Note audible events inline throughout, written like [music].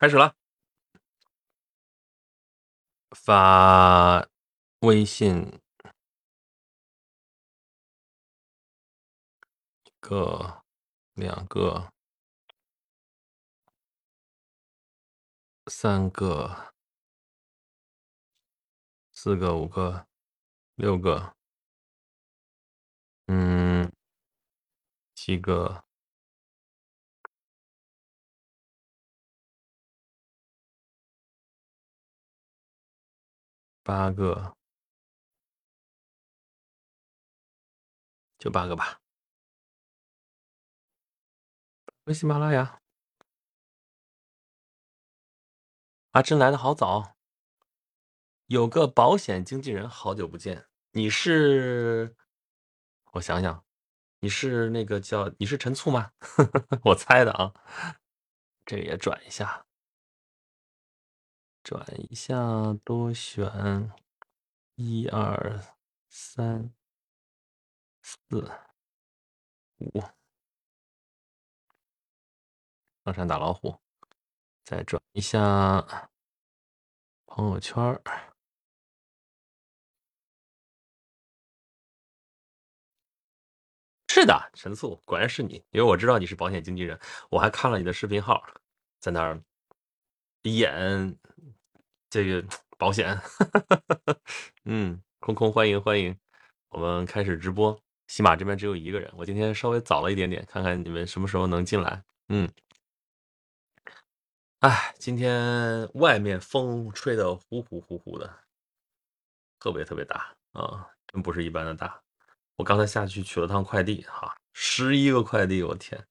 开始了，发微信一个、两个、三个、四个、五个、六个，嗯，七个。八个，就八个吧。喜马拉雅，阿珍来的好早。有个保险经纪人，好久不见。你是？我想想，你是那个叫你是陈醋吗？[laughs] 我猜的啊。这个也转一下。转一下，多选一二三四五，上山打老虎，再转一下朋友圈是的，陈素，果然是你，因为我知道你是保险经纪人，我还看了你的视频号，在那儿演。这个保险，[laughs] 嗯，空空欢迎欢迎，我们开始直播。喜马这边只有一个人，我今天稍微早了一点点，看看你们什么时候能进来。嗯，哎，今天外面风吹得呼呼呼呼的，特别特别大啊，真不是一般的大。我刚才下去取了趟快递，哈，十一个快递，我天！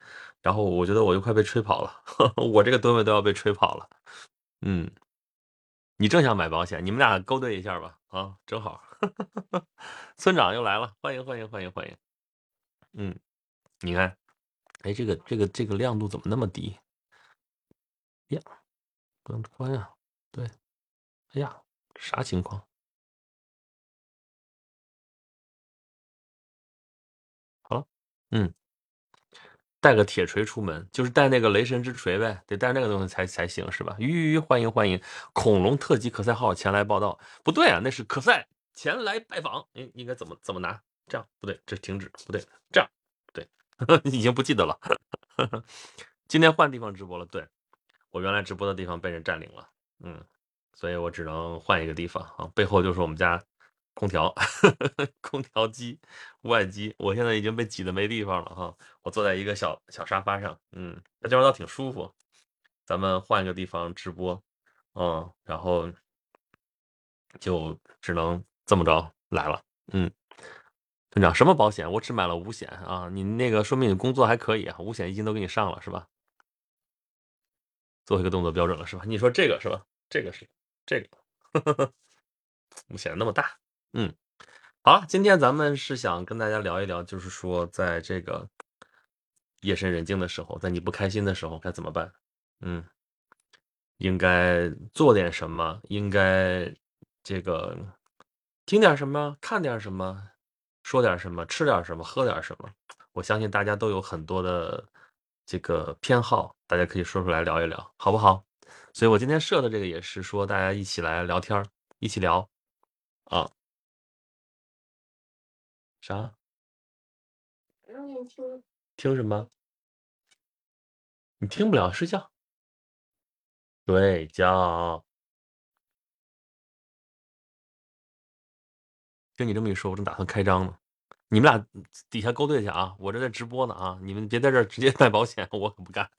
然后我觉得我就快被吹跑了，[laughs] 我这个吨位都要被吹跑了，嗯。你正想买保险，你们俩勾兑一下吧，啊，正好，[laughs] 村长又来了，欢迎欢迎欢迎欢迎，嗯，你看，哎，这个这个这个亮度怎么那么低？呀，不能关呀，对，哎呀，啥情况？好了，嗯。带个铁锤出门，就是带那个雷神之锤呗，得带那个东西才才行，是吧？吁，欢迎欢迎，恐龙特级可赛号前来报道。不对啊，那是可赛前来拜访。应应该怎么怎么拿？这样不对，这停止不对，这样对，[laughs] 已经不记得了。[laughs] 今天换地方直播了，对我原来直播的地方被人占领了，嗯，所以我只能换一个地方啊。背后就是我们家。空调，[laughs] 空调机，外机，我现在已经被挤得没地方了哈。我坐在一个小小沙发上，嗯，那地方倒挺舒服。咱们换一个地方直播，嗯，然后就只能这么着来了。嗯，村长，什么保险？我只买了五险啊。你那个说明你工作还可以啊，五险一金都给你上了是吧？做一个动作标准了是吧？你说这个是吧？这个是这个，[laughs] 五险那么大。嗯，好了，今天咱们是想跟大家聊一聊，就是说，在这个夜深人静的时候，在你不开心的时候该怎么办？嗯，应该做点什么？应该这个听点什么？看点什么？说点什么？吃点什么？喝点什么？我相信大家都有很多的这个偏好，大家可以说出来聊一聊，好不好？所以我今天设的这个也是说，大家一起来聊天一起聊啊。啥？听听什么？你听不了，睡觉。睡觉。听你这么一说，我正打算开张呢。你们俩底下勾兑去啊！我这在直播呢啊！你们别在这直接 [laughs] 卖保险，我可不干。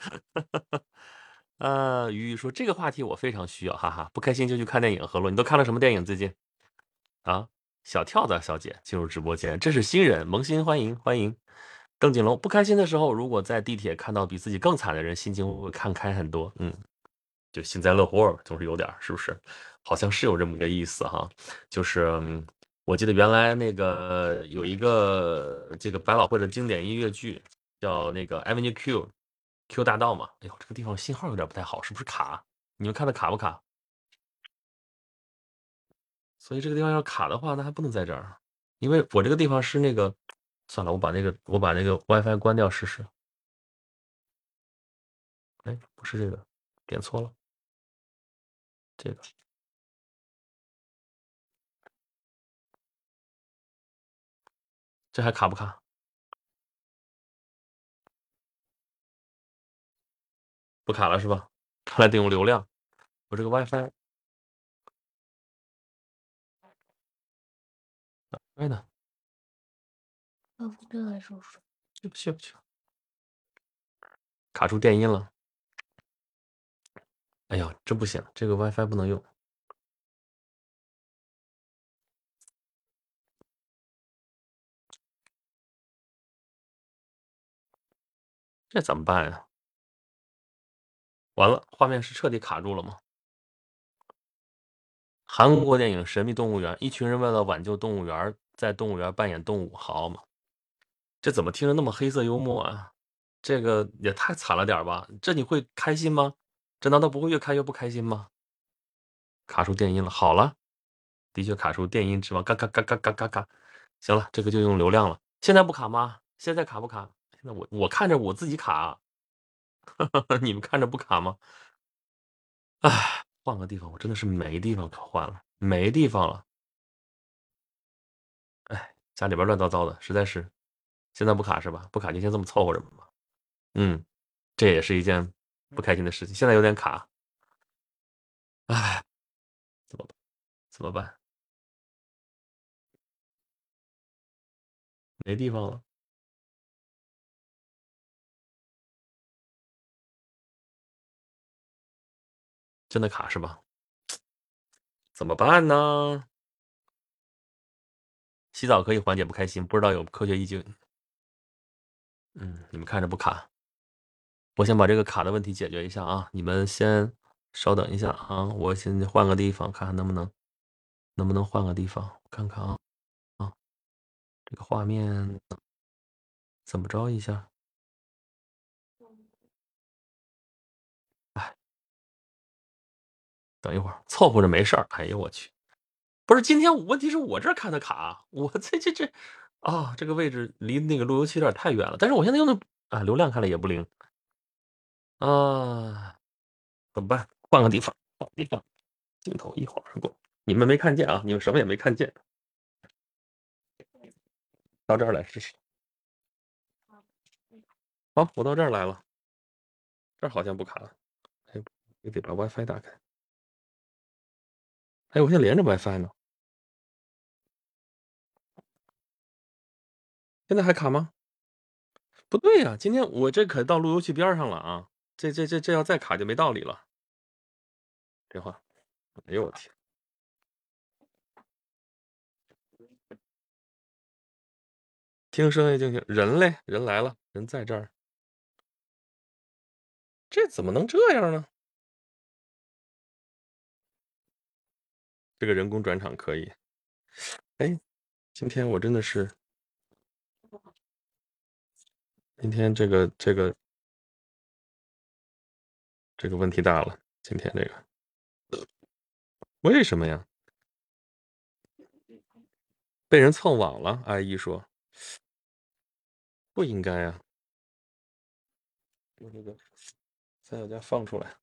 呃，鱼鱼说这个话题我非常需要，哈哈。不开心就去看电影。何洛，你都看了什么电影最近？啊？小跳蚤小姐进入直播间，这是新人，萌新欢迎欢迎。邓锦龙不开心的时候，如果在地铁看到比自己更惨的人，心情会看开很多。嗯，就幸灾乐祸，总是有点，是不是？好像是有这么个意思哈。就是我记得原来那个有一个这个百老汇的经典音乐剧，叫那个 Avenue Q Q 大道嘛。哎呦，这个地方信号有点不太好，是不是卡？你们看的卡不卡？所以这个地方要卡的话，那还不能在这儿，因为我这个地方是那个，算了，我把那个我把那个 WiFi 关掉试试。哎，不是这个，点错了。这个这还卡不卡？不卡了是吧？看来得用流量。我这个 WiFi，哎呢？要不这还说说？去不去不去？卡住电音了。哎呀，这不行，这个 WiFi 不能用。这怎么办呀？完了，画面是彻底卡住了吗？韩国电影《神秘动物园》，一群人为了挽救动物园，在动物园扮演动物，好嘛？这怎么听着那么黑色幽默啊？这个也太惨了点吧？这你会开心吗？这难道不会越看越不开心吗？卡出电音了，好了，的确卡出电音是吧？嘎嘎嘎嘎嘎嘎嘎，行了，这个就用流量了。现在不卡吗？现在卡不卡？现在我我看着我自己卡，[laughs] 你们看着不卡吗？哎，换个地方，我真的是没地方可换了，没地方了。家里边乱糟糟的，实在是。现在不卡是吧？不卡就先这么凑合着吧。嗯，这也是一件不开心的事情。现在有点卡，哎，怎么办？怎么办？没地方了，真的卡是吧？[tsk] 怎么办呢？洗澡可以缓解不开心，不知道有科学依据。嗯，你们看着不卡，我先把这个卡的问题解决一下啊！你们先稍等一下啊，我先换个地方，看看能不能能不能换个地方看看啊啊！这个画面怎么着一下？哎，等一会儿，凑合着没事儿。哎呦我去，不是今天问题是我这看的卡，我这这这。啊，这个位置离那个路由器有点太远了，但是我现在用的啊流量看来也不灵啊，怎么办？换个地方，换地方，镜头一晃而过，你们没看见啊？你们什么也没看见，到这儿来试试。好，我到这儿来了，这儿好像不卡了，哎，也得把 WiFi 打开。哎，我现在连着 WiFi 呢。现在还卡吗？不对呀，今天我这可到路由器边上了啊！这这这这要再卡就没道理了。电话，哎呦我天！听声音就行。人嘞？人来了，人在这儿。这怎么能这样呢？这个人工转场可以。哎，今天我真的是。今天这个这个这个问题大了，今天这个为什么呀？被人蹭网了？阿姨说不应该呀，把这个三脚架放出来。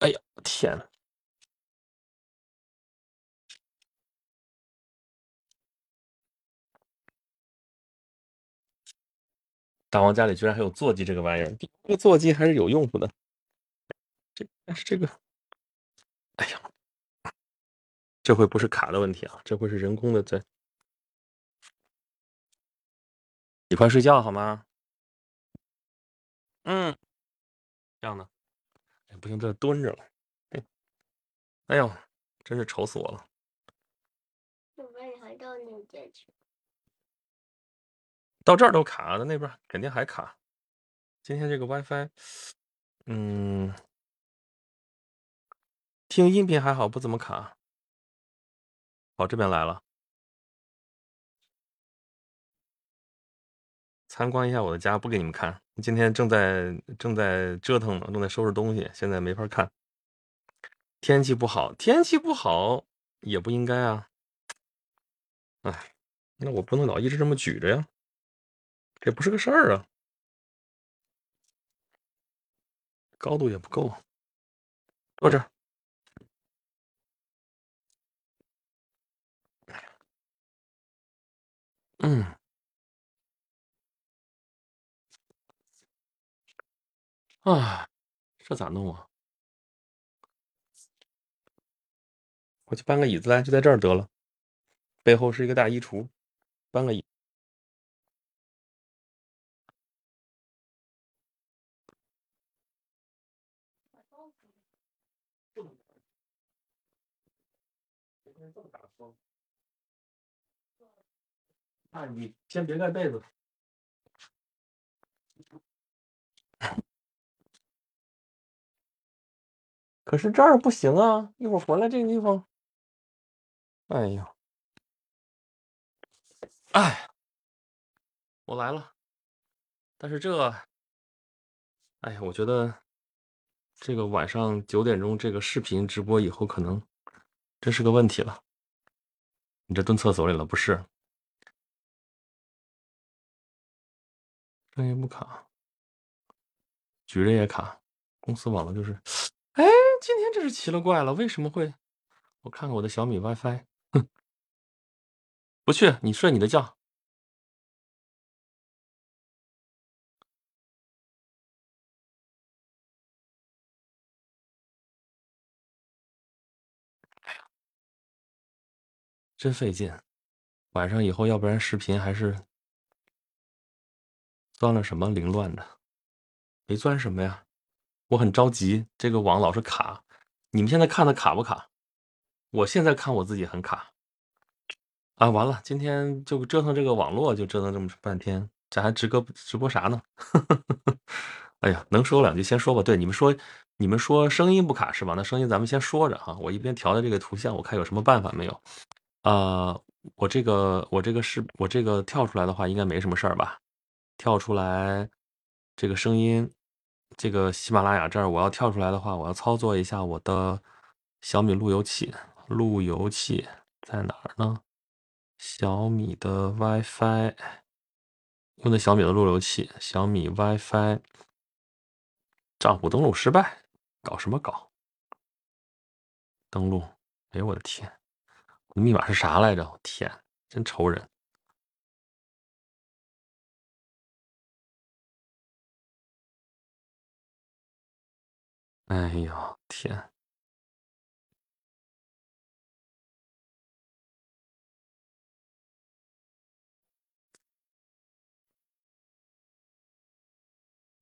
哎呀，天呐！大王家里居然还有座机这个玩意儿，这个座机还是有用处的。这但是这个，哎呀，这回不是卡的问题啊，这回是人工的在。你快睡觉好吗？嗯，这样的，哎不行，这蹲着了。哎，哎呦，真是愁死我了。我把你还到那边去。到这儿都卡，那那边肯定还卡。今天这个 WiFi，嗯，听音频还好，不怎么卡。好，这边来了，参观一下我的家，不给你们看。今天正在正在折腾呢，正在收拾东西，现在没法看。天气不好，天气不好也不应该啊。哎，那我不能老一直这么举着呀。也不是个事儿啊。高度也不够。坐这儿。嗯。啊这咋弄啊？我去搬个椅子来就在这儿得了。背后是一个大衣橱搬个椅啊，你先别盖被子。可是这儿不行啊！一会儿回来这个地方，哎呀，哎，我来了。但是这，哎呀，我觉得这个晚上九点钟这个视频直播以后，可能这是个问题了。你这蹲厕所里了不是？声音不卡，举着也卡，公司网络就是，哎，今天这是奇了怪了，为什么会？我看看我的小米 WiFi，哼，不去，你睡你的觉。真费劲，晚上以后要不然视频还是。钻了什么凌乱的？没钻什么呀？我很着急，这个网老是卡。你们现在看的卡不卡？我现在看我自己很卡。啊，完了，今天就折腾这个网络，就折腾这么半天，这还直播直播啥呢？[laughs] 哎呀，能说两句先说吧。对，你们说，你们说声音不卡是吧？那声音咱们先说着哈。我一边调的这个图像，我看有什么办法没有？啊，我这个我这个是我这个跳出来的话，应该没什么事儿吧？跳出来，这个声音，这个喜马拉雅这儿，我要跳出来的话，我要操作一下我的小米路由器。路由器在哪儿呢？小米的 WiFi，用的小米的路由器，小米 WiFi，账户登录失败，搞什么搞？登录，哎呦我的天，密码是啥来着？我天，真愁人。哎呦，天！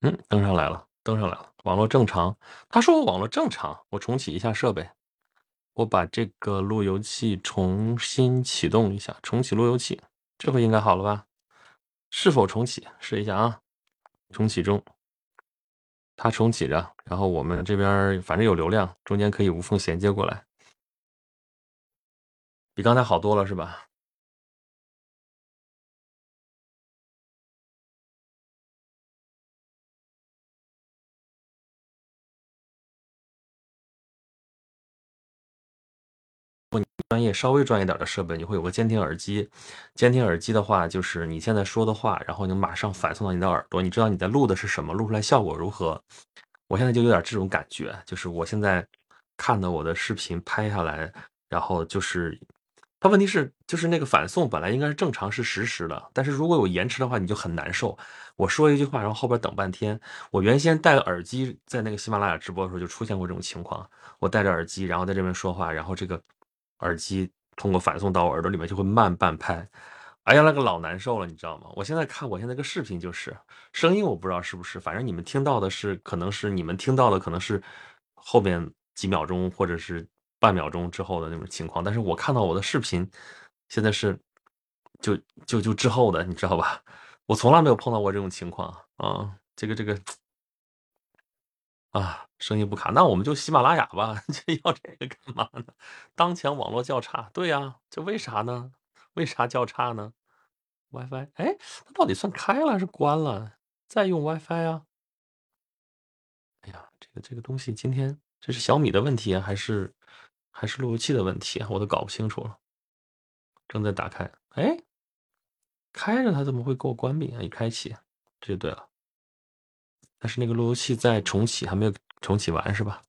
嗯，登上来了，登上来了，网络正常。他说我网络正常，我重启一下设备，我把这个路由器重新启动一下，重启路由器，这回应该好了吧？是否重启？试一下啊，重启中。它重启着，然后我们这边反正有流量，中间可以无缝衔接过来，比刚才好多了，是吧？专业稍微专业点的设备，你会有个监听耳机。监听耳机的话，就是你现在说的话，然后你马上反送到你的耳朵，你知道你在录的是什么，录出来效果如何。我现在就有点这种感觉，就是我现在看的我的视频拍下来，然后就是它问题是，就是那个反送本来应该是正常是实时的，但是如果有延迟的话，你就很难受。我说一句话，然后后边等半天。我原先戴耳机在那个喜马拉雅直播的时候就出现过这种情况，我戴着耳机，然后在这边说话，然后这个。耳机通过反送到我耳朵里面就会慢半拍，哎呀，那个老难受了，你知道吗？我现在看我现在个视频就是声音，我不知道是不是，反正你们听到的是，可能是你们听到的可能是后面几秒钟或者是半秒钟之后的那种情况，但是我看到我的视频现在是就就就之后的，你知道吧？[laughs] 我从来没有碰到过这种情况啊，这个这个。啊，声音不卡，那我们就喜马拉雅吧。[laughs] 这要这个干嘛呢？当前网络较差，对呀，这为啥呢？为啥较差呢？WiFi，哎，它到底算开了还是关了？再用 WiFi 啊？哎呀，这个这个东西，今天这是小米的问题还是还是路由器的问题啊？我都搞不清楚了。正在打开，哎，开着它怎么会给我关闭啊？一开启，这就对了。但是那个路由器在重启，还没有重启完是吧？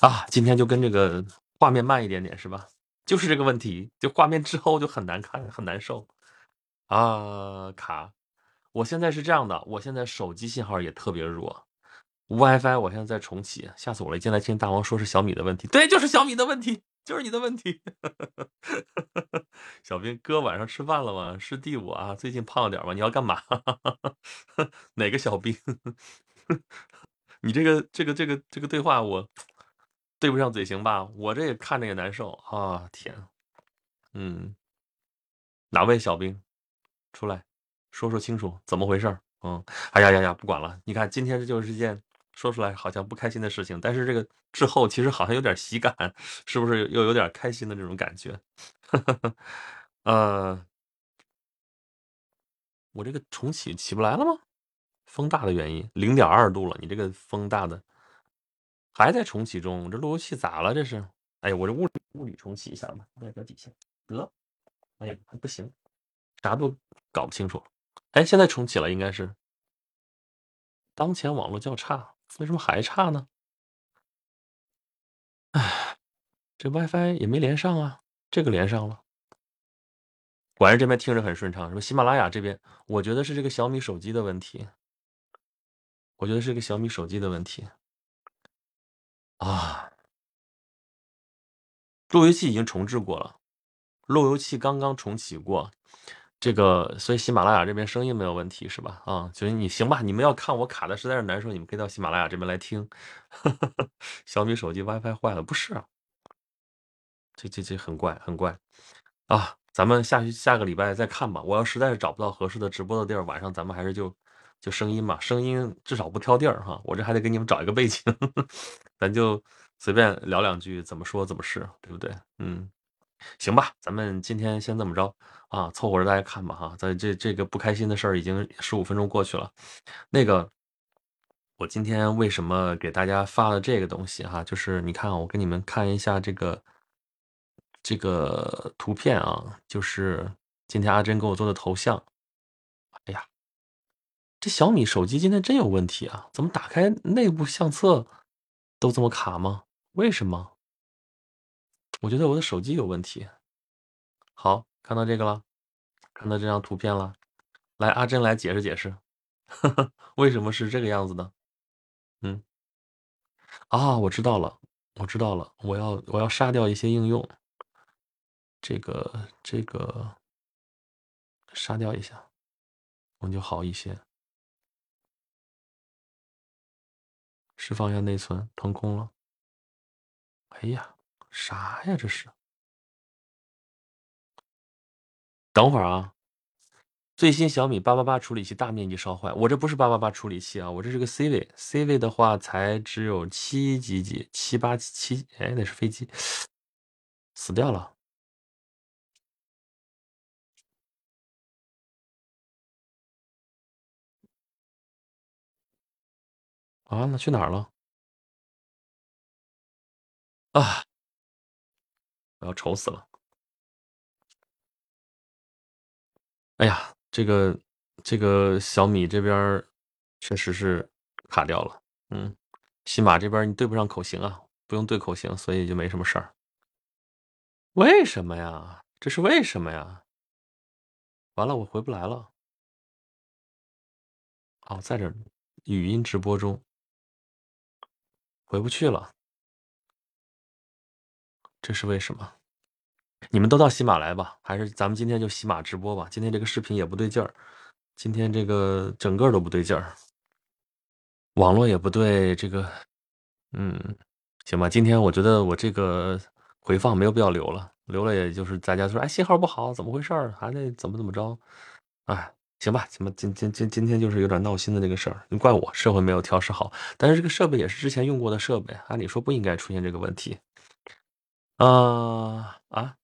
啊，今天就跟这个画面慢一点点是吧？就是这个问题，就画面之后就很难看，很难受。啊，卡。我现在是这样的，我现在手机信号也特别弱，WiFi 我现在在重启，吓死我了！一进来听大王说是小米的问题，对，就是小米的问题，就是你的问题。[laughs] 小兵哥晚上吃饭了吗？是第五啊，最近胖了点吗？你要干嘛？[laughs] 哪个小兵？[laughs] 你这个这个这个这个对话我对不上嘴型吧？我这也看着也难受啊！天，嗯，哪位小兵出来说说清楚怎么回事？嗯，哎呀呀呀，不管了。你看今天这就是一件说出来好像不开心的事情，但是这个之后其实好像有点喜感，[laughs] 是不是又有点开心的这种感觉？[laughs] 呃，我这个重启起不来了吗？风大的原因，零点二度了，你这个风大的还在重启中，这路由器咋了？这是？哎，我这物理物理重启一下吧，外表底下得，哎呀，还不行，啥都搞不清楚。哎，现在重启了，应该是。当前网络较差，为什么还差呢？哎，这 WiFi 也没连上啊，这个连上了。果然这边听着很顺畅，什么喜马拉雅这边，我觉得是这个小米手机的问题。我觉得是个小米手机的问题啊！路由器已经重置过了，路由器刚刚重启过，这个所以喜马拉雅这边声音没有问题是吧？啊，所以你行吧，你们要看我卡的实在是难受，你们可以到喜马拉雅这边来听。[laughs] 小米手机 WiFi 坏了，不是？这这这很怪，很怪啊！咱们下下个礼拜再看吧。我要实在是找不到合适的直播的地儿，晚上咱们还是就。就声音嘛，声音至少不挑地儿哈。我这还得给你们找一个背景，[laughs] 咱就随便聊两句，怎么说怎么是，对不对？嗯，行吧，咱们今天先这么着啊，凑合着大家看吧哈。在这这个不开心的事儿已经十五分钟过去了，那个我今天为什么给大家发了这个东西哈？就是你看，我给你们看一下这个这个图片啊，就是今天阿珍给我做的头像。哎呀。这小米手机今天真有问题啊！怎么打开内部相册都这么卡吗？为什么？我觉得我的手机有问题。好，看到这个了，看到这张图片了。来，阿珍来解释解释，[laughs] 为什么是这个样子的？嗯，啊，我知道了，我知道了，我要我要杀掉一些应用。这个这个杀掉一下，我就好一些。释放一下内存，腾空了。哎呀，啥呀？这是？等会儿啊！最新小米八八八处理器大面积烧坏，我这不是八八八处理器啊，我这是个 C 位，C 位的话才只有七几几，七八七，哎，那是飞机，死掉了。啊，那去哪儿了？啊！我要愁死了。哎呀，这个这个小米这边确实是卡掉了。嗯，喜马这边你对不上口型啊，不用对口型，所以就没什么事儿。为什么呀？这是为什么呀？完了，我回不来了。哦，在这语音直播中。回不去了，这是为什么？你们都到喜马来吧，还是咱们今天就喜马直播吧？今天这个视频也不对劲儿，今天这个整个都不对劲儿，网络也不对，这个，嗯，行吧。今天我觉得我这个回放没有必要留了，留了也就是大家说，哎，信号不好，怎么回事儿？还得怎么怎么着？哎。行吧，行吧，今今今今天就是有点闹心的这个事儿，你怪我设备没有调试好，但是这个设备也是之前用过的设备，按理说不应该出现这个问题。啊啊，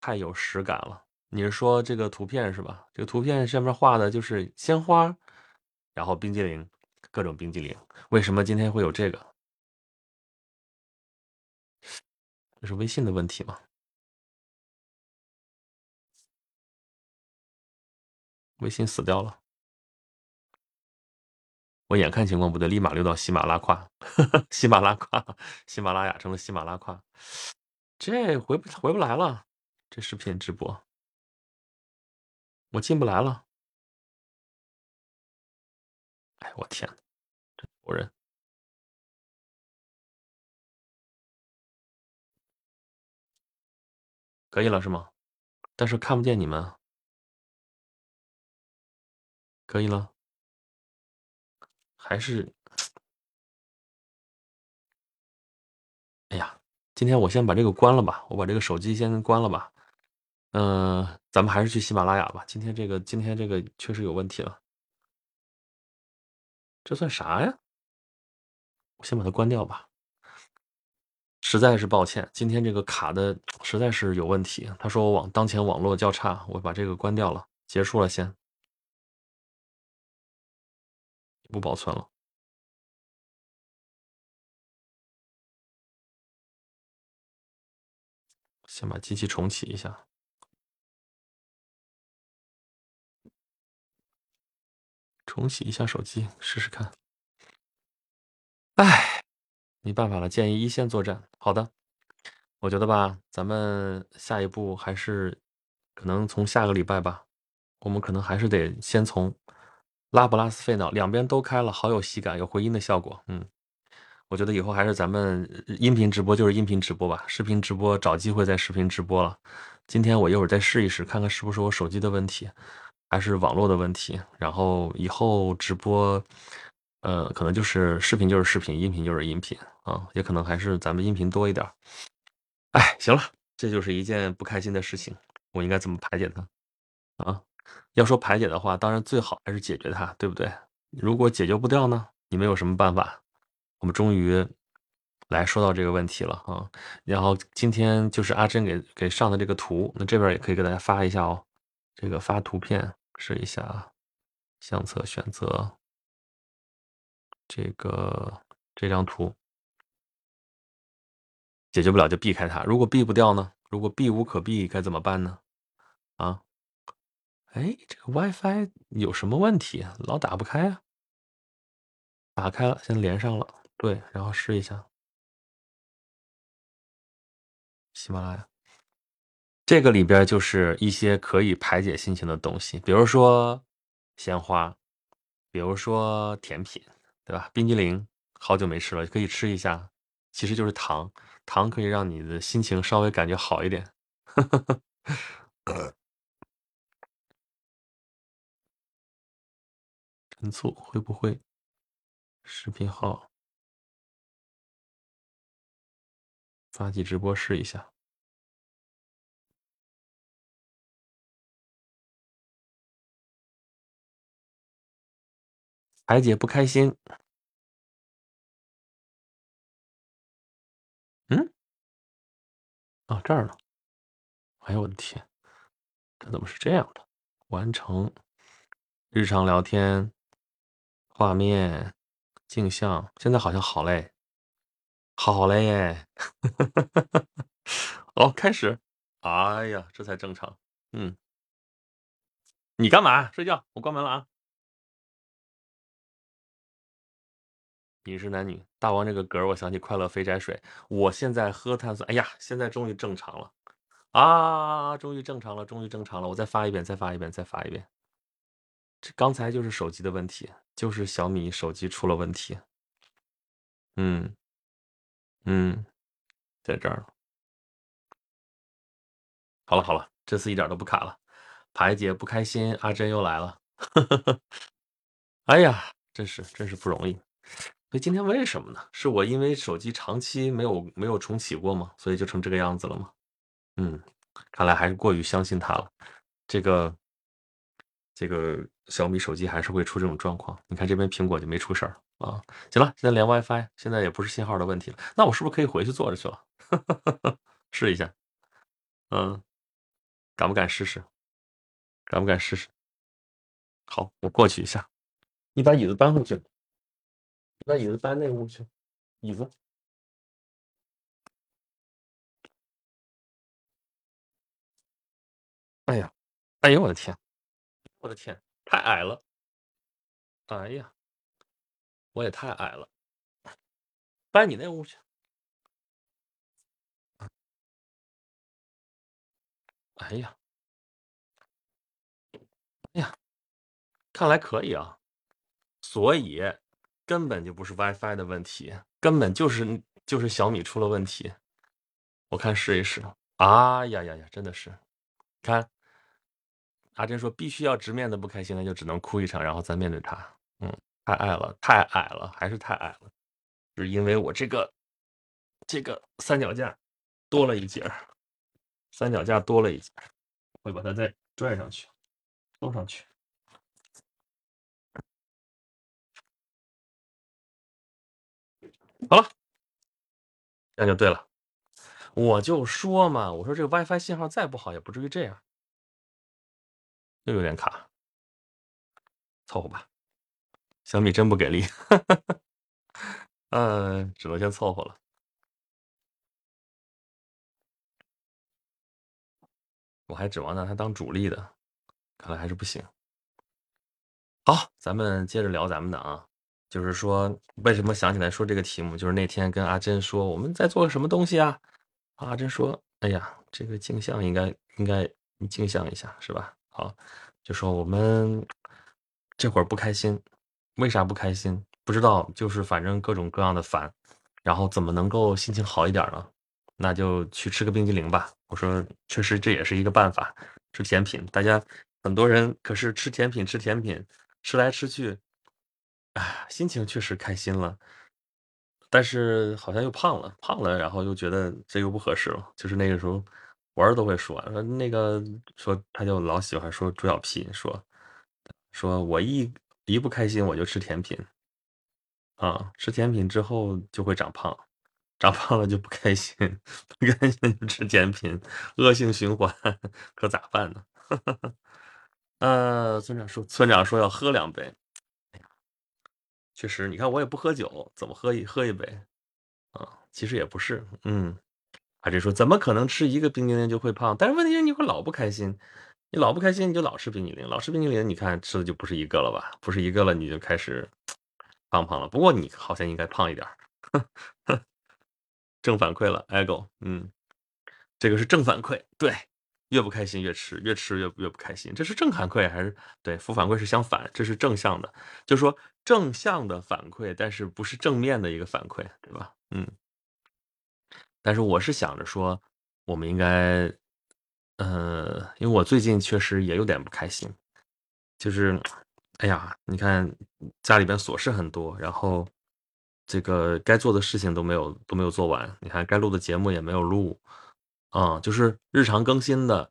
太有实感了！你是说这个图片是吧？这个图片上面画的就是鲜花，然后冰激凌，各种冰激凌。为什么今天会有这个？这是微信的问题吗？微信死掉了，我眼看情况不对，立马溜到喜马拉胯，[laughs] 喜马拉胯，喜马拉雅成了喜马拉胯，这回不回不来了，这视频直播。我进不来了。哎，我天呐，真多人。可以了是吗？但是看不见你们。可以了。还是，[tsk] 哎呀，今天我先把这个关了吧，我把这个手机先关了吧。嗯、咱们还是去喜马拉雅吧。今天这个，今天这个确实有问题了。这算啥呀？我先把它关掉吧。实在是抱歉，今天这个卡的实在是有问题。他说我网当前网络较差，我把这个关掉了，结束了先，不保存了。先把机器重启一下。重启一下手机试试看。唉，没办法了，建议一线作战。好的，我觉得吧，咱们下一步还是可能从下个礼拜吧，我们可能还是得先从拉不拉斯费脑两边都开了，好有喜感，有回音的效果。嗯，我觉得以后还是咱们音频直播就是音频直播吧，视频直播找机会再视频直播了。今天我一会儿再试一试，看看是不是我手机的问题。还是网络的问题，然后以后直播，呃，可能就是视频就是视频，音频就是音频啊，也可能还是咱们音频多一点。哎，行了，这就是一件不开心的事情，我应该怎么排解它啊？要说排解的话，当然最好还是解决它，对不对？如果解决不掉呢？你们有什么办法？我们终于来说到这个问题了啊。然后今天就是阿珍给给上的这个图，那这边也可以给大家发一下哦。这个发图片试一下啊，相册选择这个这张图，解决不了就避开它。如果避不掉呢？如果避无可避，该怎么办呢？啊？哎，这个 WiFi 有什么问题啊？老打不开啊？打开了，先连上了。对，然后试一下喜马拉雅。这个里边就是一些可以排解心情的东西，比如说鲜花，比如说甜品，对吧？冰激凌好久没吃了，可以吃一下。其实就是糖，糖可以让你的心情稍微感觉好一点。[laughs] 陈醋会不会？视频号发起直播试一下。排解不开心。嗯？啊，这儿呢。哎呦我的天，这怎么是这样的？完成日常聊天画面镜像，现在好像好嘞，好嘞耶！[laughs] 哦，开始。哎呀，这才正常。嗯，你干嘛？睡觉？我关门了啊。饮食男女大王这个嗝，我想起快乐肥宅水。我现在喝碳酸，哎呀，现在终于正常了啊！终于正常了，终于正常了。我再发一遍，再发一遍，再发一遍。这刚才就是手机的问题，就是小米手机出了问题。嗯嗯，在这儿。好了好了，这次一点都不卡了。排解不开心，阿珍又来了。[laughs] 哎呀，真是真是不容易。所以今天为什么呢？是我因为手机长期没有没有重启过吗？所以就成这个样子了吗？嗯，看来还是过于相信它了。这个这个小米手机还是会出这种状况。你看这边苹果就没出事儿啊。行了，现在连 WiFi，现在也不是信号的问题了。那我是不是可以回去坐着去了？[laughs] 试一下。嗯，敢不敢试试？敢不敢试试？好，我过去一下。你把椅子搬回去。把椅子搬那屋去，椅子。哎呀，哎呦我的天，我的天，太矮了。哎呀，我也太矮了。搬你那屋去。哎呀，哎呀，看来可以啊，所以根本就不是 WiFi 的问题，根本就是就是小米出了问题。我看试一试。啊呀呀呀，真的是，看阿珍说必须要直面的不开心，那就只能哭一场，然后再面对他。嗯，太矮了，太矮了，还是太矮了，是因为我这个这个三脚架多了一截，三脚架多了一截，会把它再拽上去，收上去。好了，这样就对了。我就说嘛，我说这个 WiFi 信号再不好，也不至于这样。又有点卡，凑合吧。小米真不给力，[laughs] 嗯，只能先凑合了。我还指望拿它当主力的，看来还是不行。好，咱们接着聊咱们的啊，就是说为什么想起来说这个题目，就是那天跟阿珍说我们在做什么东西啊？阿珍说：“哎呀，这个镜像应该应该你镜像一下是吧？”好，就说我们这会儿不开心，为啥不开心？不知道，就是反正各种各样的烦，然后怎么能够心情好一点呢？那就去吃个冰激凌吧。我说，确实这也是一个办法，吃甜品。大家很多人可是吃甜品吃甜品，吃来吃去，哎，心情确实开心了，但是好像又胖了，胖了，然后又觉得这又不合适了。就是那个时候，我儿子都会说，说那个说他就老喜欢说猪小屁，说说我一一不开心我就吃甜品，啊，吃甜品之后就会长胖。长胖了就不开心，不开心就吃甜品，恶性循环，可咋办呢？[laughs] 呃，村长说，村长说要喝两杯。确实，你看我也不喝酒，怎么喝一喝一杯？啊，其实也不是，嗯。阿珍说，怎么可能吃一个冰激凌就会胖？但是问题是你会老不开心，你老不开心你就老吃冰激凌，老吃冰激凌，你看吃的就不是一个了吧？不是一个了，你就开始 [tsk] 胖胖了。不过你好像应该胖一点。[laughs] 正反馈了，ego，嗯，这个是正反馈，对，越不开心越吃，越吃越越不开心，这是正反馈还是对？负反馈是相反，这是正向的，就是说正向的反馈，但是不是正面的一个反馈，对吧？嗯，但是我是想着说，我们应该，呃，因为我最近确实也有点不开心，就是，哎呀，你看家里边琐事很多，然后。这个该做的事情都没有都没有做完，你看该录的节目也没有录，啊，就是日常更新的，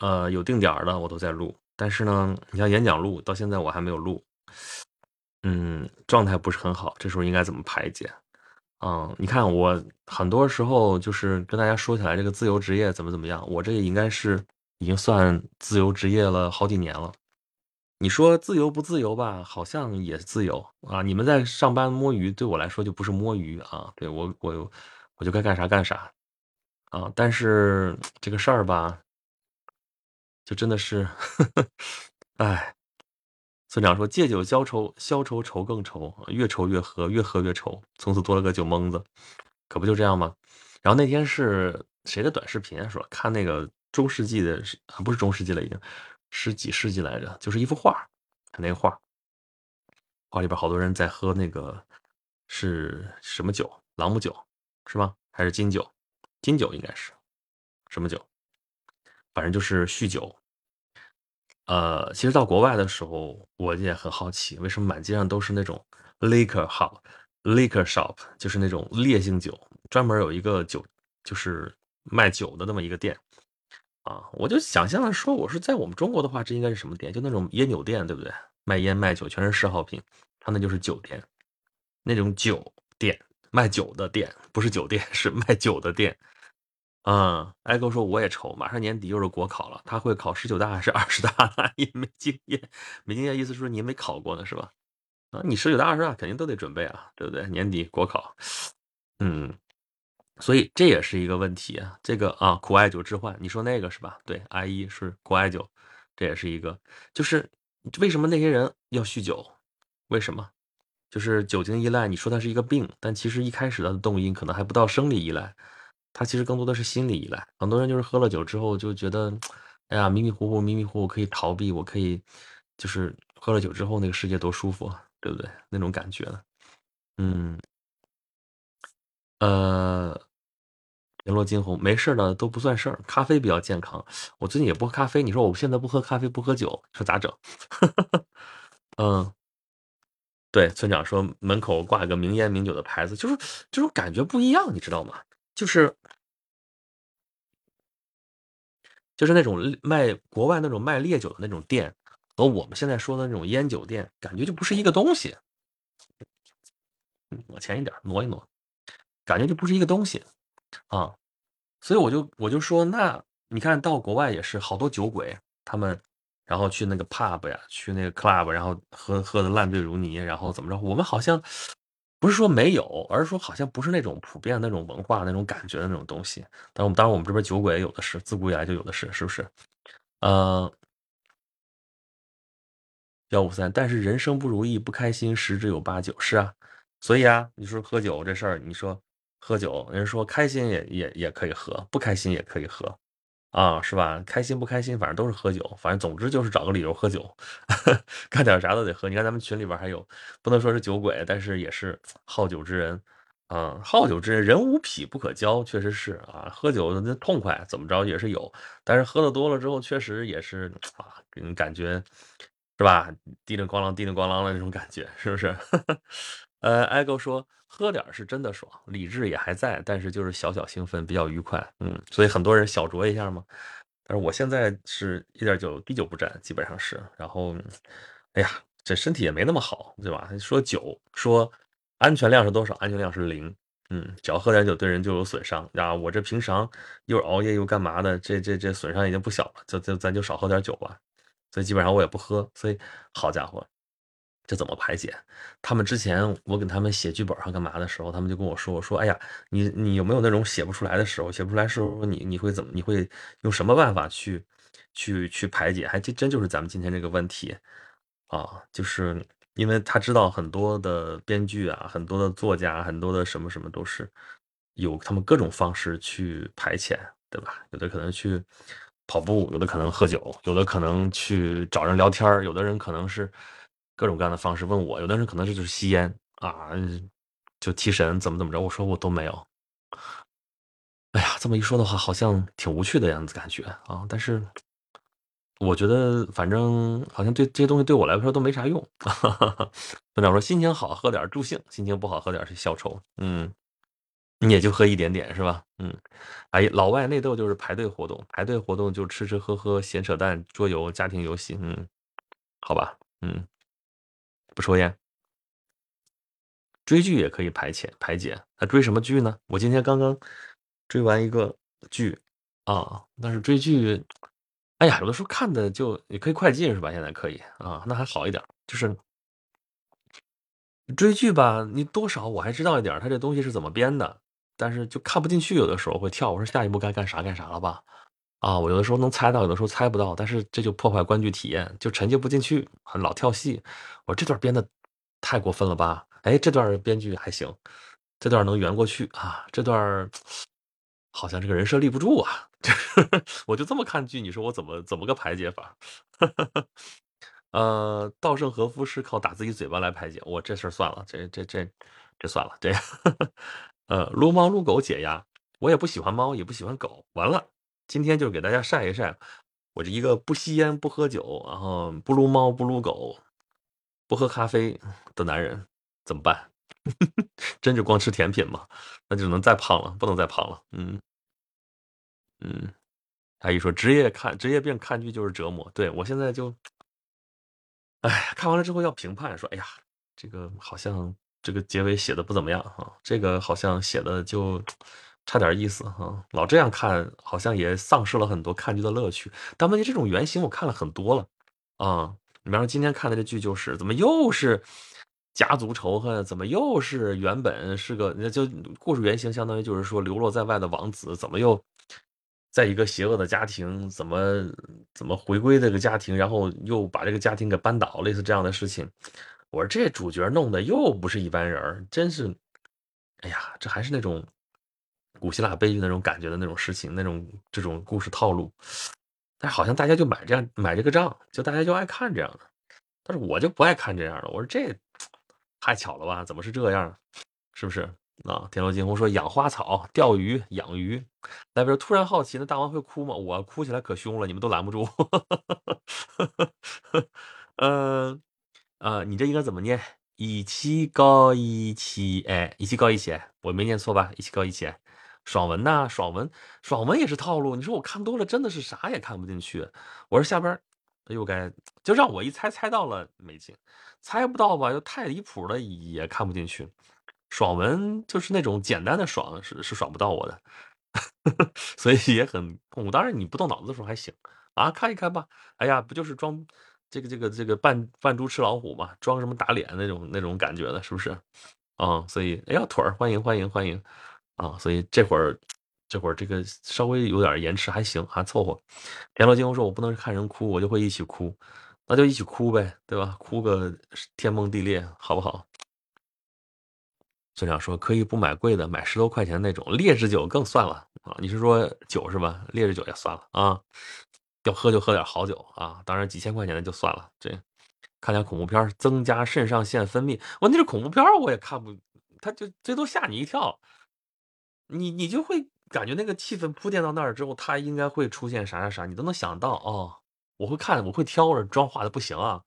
呃，有定点的我都在录，但是呢，你像演讲录到现在我还没有录，嗯，状态不是很好，这时候应该怎么排解？嗯，你看我很多时候就是跟大家说起来这个自由职业怎么怎么样，我这应该是已经算自由职业了好几年了。你说自由不自由吧？好像也自由啊！你们在上班摸鱼，对我来说就不是摸鱼啊！对我，我我就该干啥干啥啊！但是这个事儿吧，就真的是，[laughs] 哎，村长说借酒消愁，消愁愁更愁，越愁越喝，越喝越愁，从此多了个酒蒙子，可不就这样吗？然后那天是谁的短视频说看那个中世纪的，不是中世纪了已经。十几世纪来着，就是一幅画，看那个画，画里边好多人在喝那个是什么酒？朗姆酒是吗？还是金酒？金酒应该是什么酒？反正就是酗酒。呃，其实到国外的时候，我也很好奇，为什么满街上都是那种 liquor shop liquor shop，就是那种烈性酒，专门有一个酒，就是卖酒的那么一个店。啊，我就想象说，我是在我们中国的话，这应该是什么店？就那种烟酒店，对不对？卖烟卖酒全是嗜好品，他那就是酒店，那种酒店卖酒的店，不是酒店，是卖酒的店。啊，艾哥说我也愁，马上年底又是国考了，他会考十九大还是二十大？[laughs] 也没经验，没经验，意思说你没考过呢，是吧？啊，你十九大二十大肯定都得准备啊，对不对？年底国考，嗯。所以这也是一个问题啊，这个啊苦艾酒置换，你说那个是吧？对，I 一是苦艾酒，这也是一个，就是为什么那些人要酗酒？为什么？就是酒精依赖，你说它是一个病，但其实一开始它的动因可能还不到生理依赖，它其实更多的是心理依赖。很多人就是喝了酒之后就觉得，哎呀迷迷糊糊，迷迷糊糊可以逃避，我可以就是喝了酒之后那个世界多舒服啊，对不对？那种感觉，嗯。呃，联络惊鸿，没事的都不算事儿，咖啡比较健康。我最近也不喝咖啡，你说我现在不喝咖啡不喝酒，说咋整？[laughs] 嗯，对，村长说门口挂个名烟名酒的牌子，就是这种感觉不一样，你知道吗？就是就是那种卖国外那种卖烈酒的那种店，和我们现在说的那种烟酒店，感觉就不是一个东西。往前一点，挪一挪。感觉就不是一个东西，啊，所以我就我就说，那你看到国外也是好多酒鬼，他们然后去那个 pub 呀，去那个 club，然后喝喝的烂醉如泥，然后怎么着？我们好像不是说没有，而是说好像不是那种普遍那种文化那种感觉的那种东西。但我们当然我们这边酒鬼也有的是，自古以来就有的是，是不是？呃，幺五三，但是人生不如意不开心十之有八九，是啊，所以啊，你说喝酒这事儿，你说。喝酒，人说开心也也也可以喝，不开心也可以喝，啊，是吧？开心不开心，反正都是喝酒，反正总之就是找个理由喝酒，[laughs] 干点啥都得喝。你看咱们群里边还有，不能说是酒鬼，但是也是好酒之人，啊，好酒之人，人无癖不可交，确实是啊，喝酒那痛快，怎么着也是有，但是喝的多了之后，确实也是啊，给人感觉是吧？滴铃咣啷，滴铃咣啷的那种感觉，是不是？[laughs] 呃，艾哥说喝点是真的爽，理智也还在，但是就是小小兴奋，比较愉快，嗯，所以很多人小酌一下嘛。但是我现在是一点酒滴酒不沾，基本上是。然后，哎呀，这身体也没那么好，对吧？说酒，说安全量是多少？安全量是零，嗯，只要喝点酒对人就有损伤啊。我这平常又熬夜又干嘛的，这这这损伤已经不小了，就就咱就少喝点酒吧。所以基本上我也不喝，所以好家伙。这怎么排解？他们之前我给他们写剧本上干嘛的时候，他们就跟我说：“我说哎呀，你你有没有那种写不出来的时候？写不出来时候，你你会怎么？你会用什么办法去去去排解？还真真就是咱们今天这个问题啊，就是因为他知道很多的编剧啊，很多的作家，很多的什么什么都是有他们各种方式去排遣，对吧？有的可能去跑步，有的可能喝酒，有的可能去找人聊天有的人可能是。”各种各样的方式问我，有的人可能这就是吸烟啊，就提神怎么怎么着，我说我都没有。哎呀，这么一说的话，好像挺无趣的样子感觉啊。但是我觉得，反正好像对这些东西对我来说都没啥用。村长说心情好喝点助兴，心情不好喝点是消愁。嗯，你也就喝一点点是吧？嗯，哎，老外内斗就是排队活动，排队活动就吃吃喝喝闲扯淡桌游家庭游戏。嗯，好吧，嗯。不抽烟，追剧也可以排遣排解。那追什么剧呢？我今天刚刚追完一个剧啊，但是追剧，哎呀，有的时候看的就也可以快进是吧？现在可以啊，那还好一点。就是追剧吧，你多少我还知道一点，他这东西是怎么编的，但是就看不进去，有的时候会跳。我说下一步该干啥干啥了吧？啊，我有的时候能猜到，有的时候猜不到，但是这就破坏观剧体验，就沉浸不进去，老跳戏。我这段编的太过分了吧？哎，这段编剧还行，这段能圆过去啊。这段 [tsk] 好像这个人设立不住啊。[laughs] 我就这么看剧，你说我怎么怎么个排解法？[laughs] 呃，稻盛和夫是靠打自己嘴巴来排解，我这事儿算了，这这这这算了。这 [laughs] 呃，撸猫撸狗解压，我也不喜欢猫，也不喜欢狗，完了。今天就给大家晒一晒，我这一个不吸烟、不喝酒，然后不撸猫、不撸狗、不喝咖啡的男人怎么办？[laughs] 真就光吃甜品吗？那就能再胖了，不能再胖了。嗯嗯，阿姨说职业看职业病看剧就是折磨。对我现在就，哎，看完了之后要评判，说哎呀，这个好像这个结尾写的不怎么样啊，这个好像写的就。差点意思哈，老这样看好像也丧失了很多看剧的乐趣。但问题这种原型我看了很多了啊，比方说今天看的这剧就是怎么又是家族仇恨，怎么又是原本是个那就故事原型，相当于就是说流落在外的王子，怎么又在一个邪恶的家庭，怎么怎么回归这个家庭，然后又把这个家庭给扳倒，类似这样的事情。我说这主角弄的又不是一般人，真是，哎呀，这还是那种。古希腊悲剧那种感觉的那种事情，那种这种故事套路，但好像大家就买这样买这个账，就大家就爱看这样的。但是我就不爱看这样的。我说这太巧了吧？怎么是这样？是不是啊？天罗金红说养花草、钓鱼、养鱼。来边突然好奇，那大王会哭吗？我哭起来可凶了，你们都拦不住。嗯 [laughs] 呃，你这应该怎么念？一起高一起哎，一起高一起，我没念错吧？一起高一起。爽文呐，爽文，爽文也是套路。你说我看多了，真的是啥也看不进去。我说下边又该就让我一猜猜到了没劲，猜不到吧又太离谱了，也看不进去。爽文就是那种简单的爽，是是爽不到我的，[laughs] 所以也很痛苦。当然你不动脑子的时候还行啊，看一看吧。哎呀，不就是装这个这个这个扮扮猪吃老虎嘛，装什么打脸那种那种感觉的，是不是？啊，[laughs] 所以哎呀腿儿欢迎欢迎欢迎啊，所以这会儿这会儿这个稍微有点延迟还行，还凑合。田螺金红说：“我不能看人哭，我就会一起哭，那就一起哭呗，对吧？哭个天崩地裂，好不好？”村长说：“可以不买贵的，买十多块钱那种劣质酒更算了啊！你是说酒是吧？劣质酒也算了啊，要喝就喝点好酒啊！当然几千块钱的就算了。这看点恐怖片，增加肾上腺分泌。问题是恐怖片我也看不，他就最多吓你一跳，你你就会感觉那个气氛铺垫到那儿之后，他应该会出现啥啥啥，你都能想到哦。我会看，我会挑着妆化的不行啊。”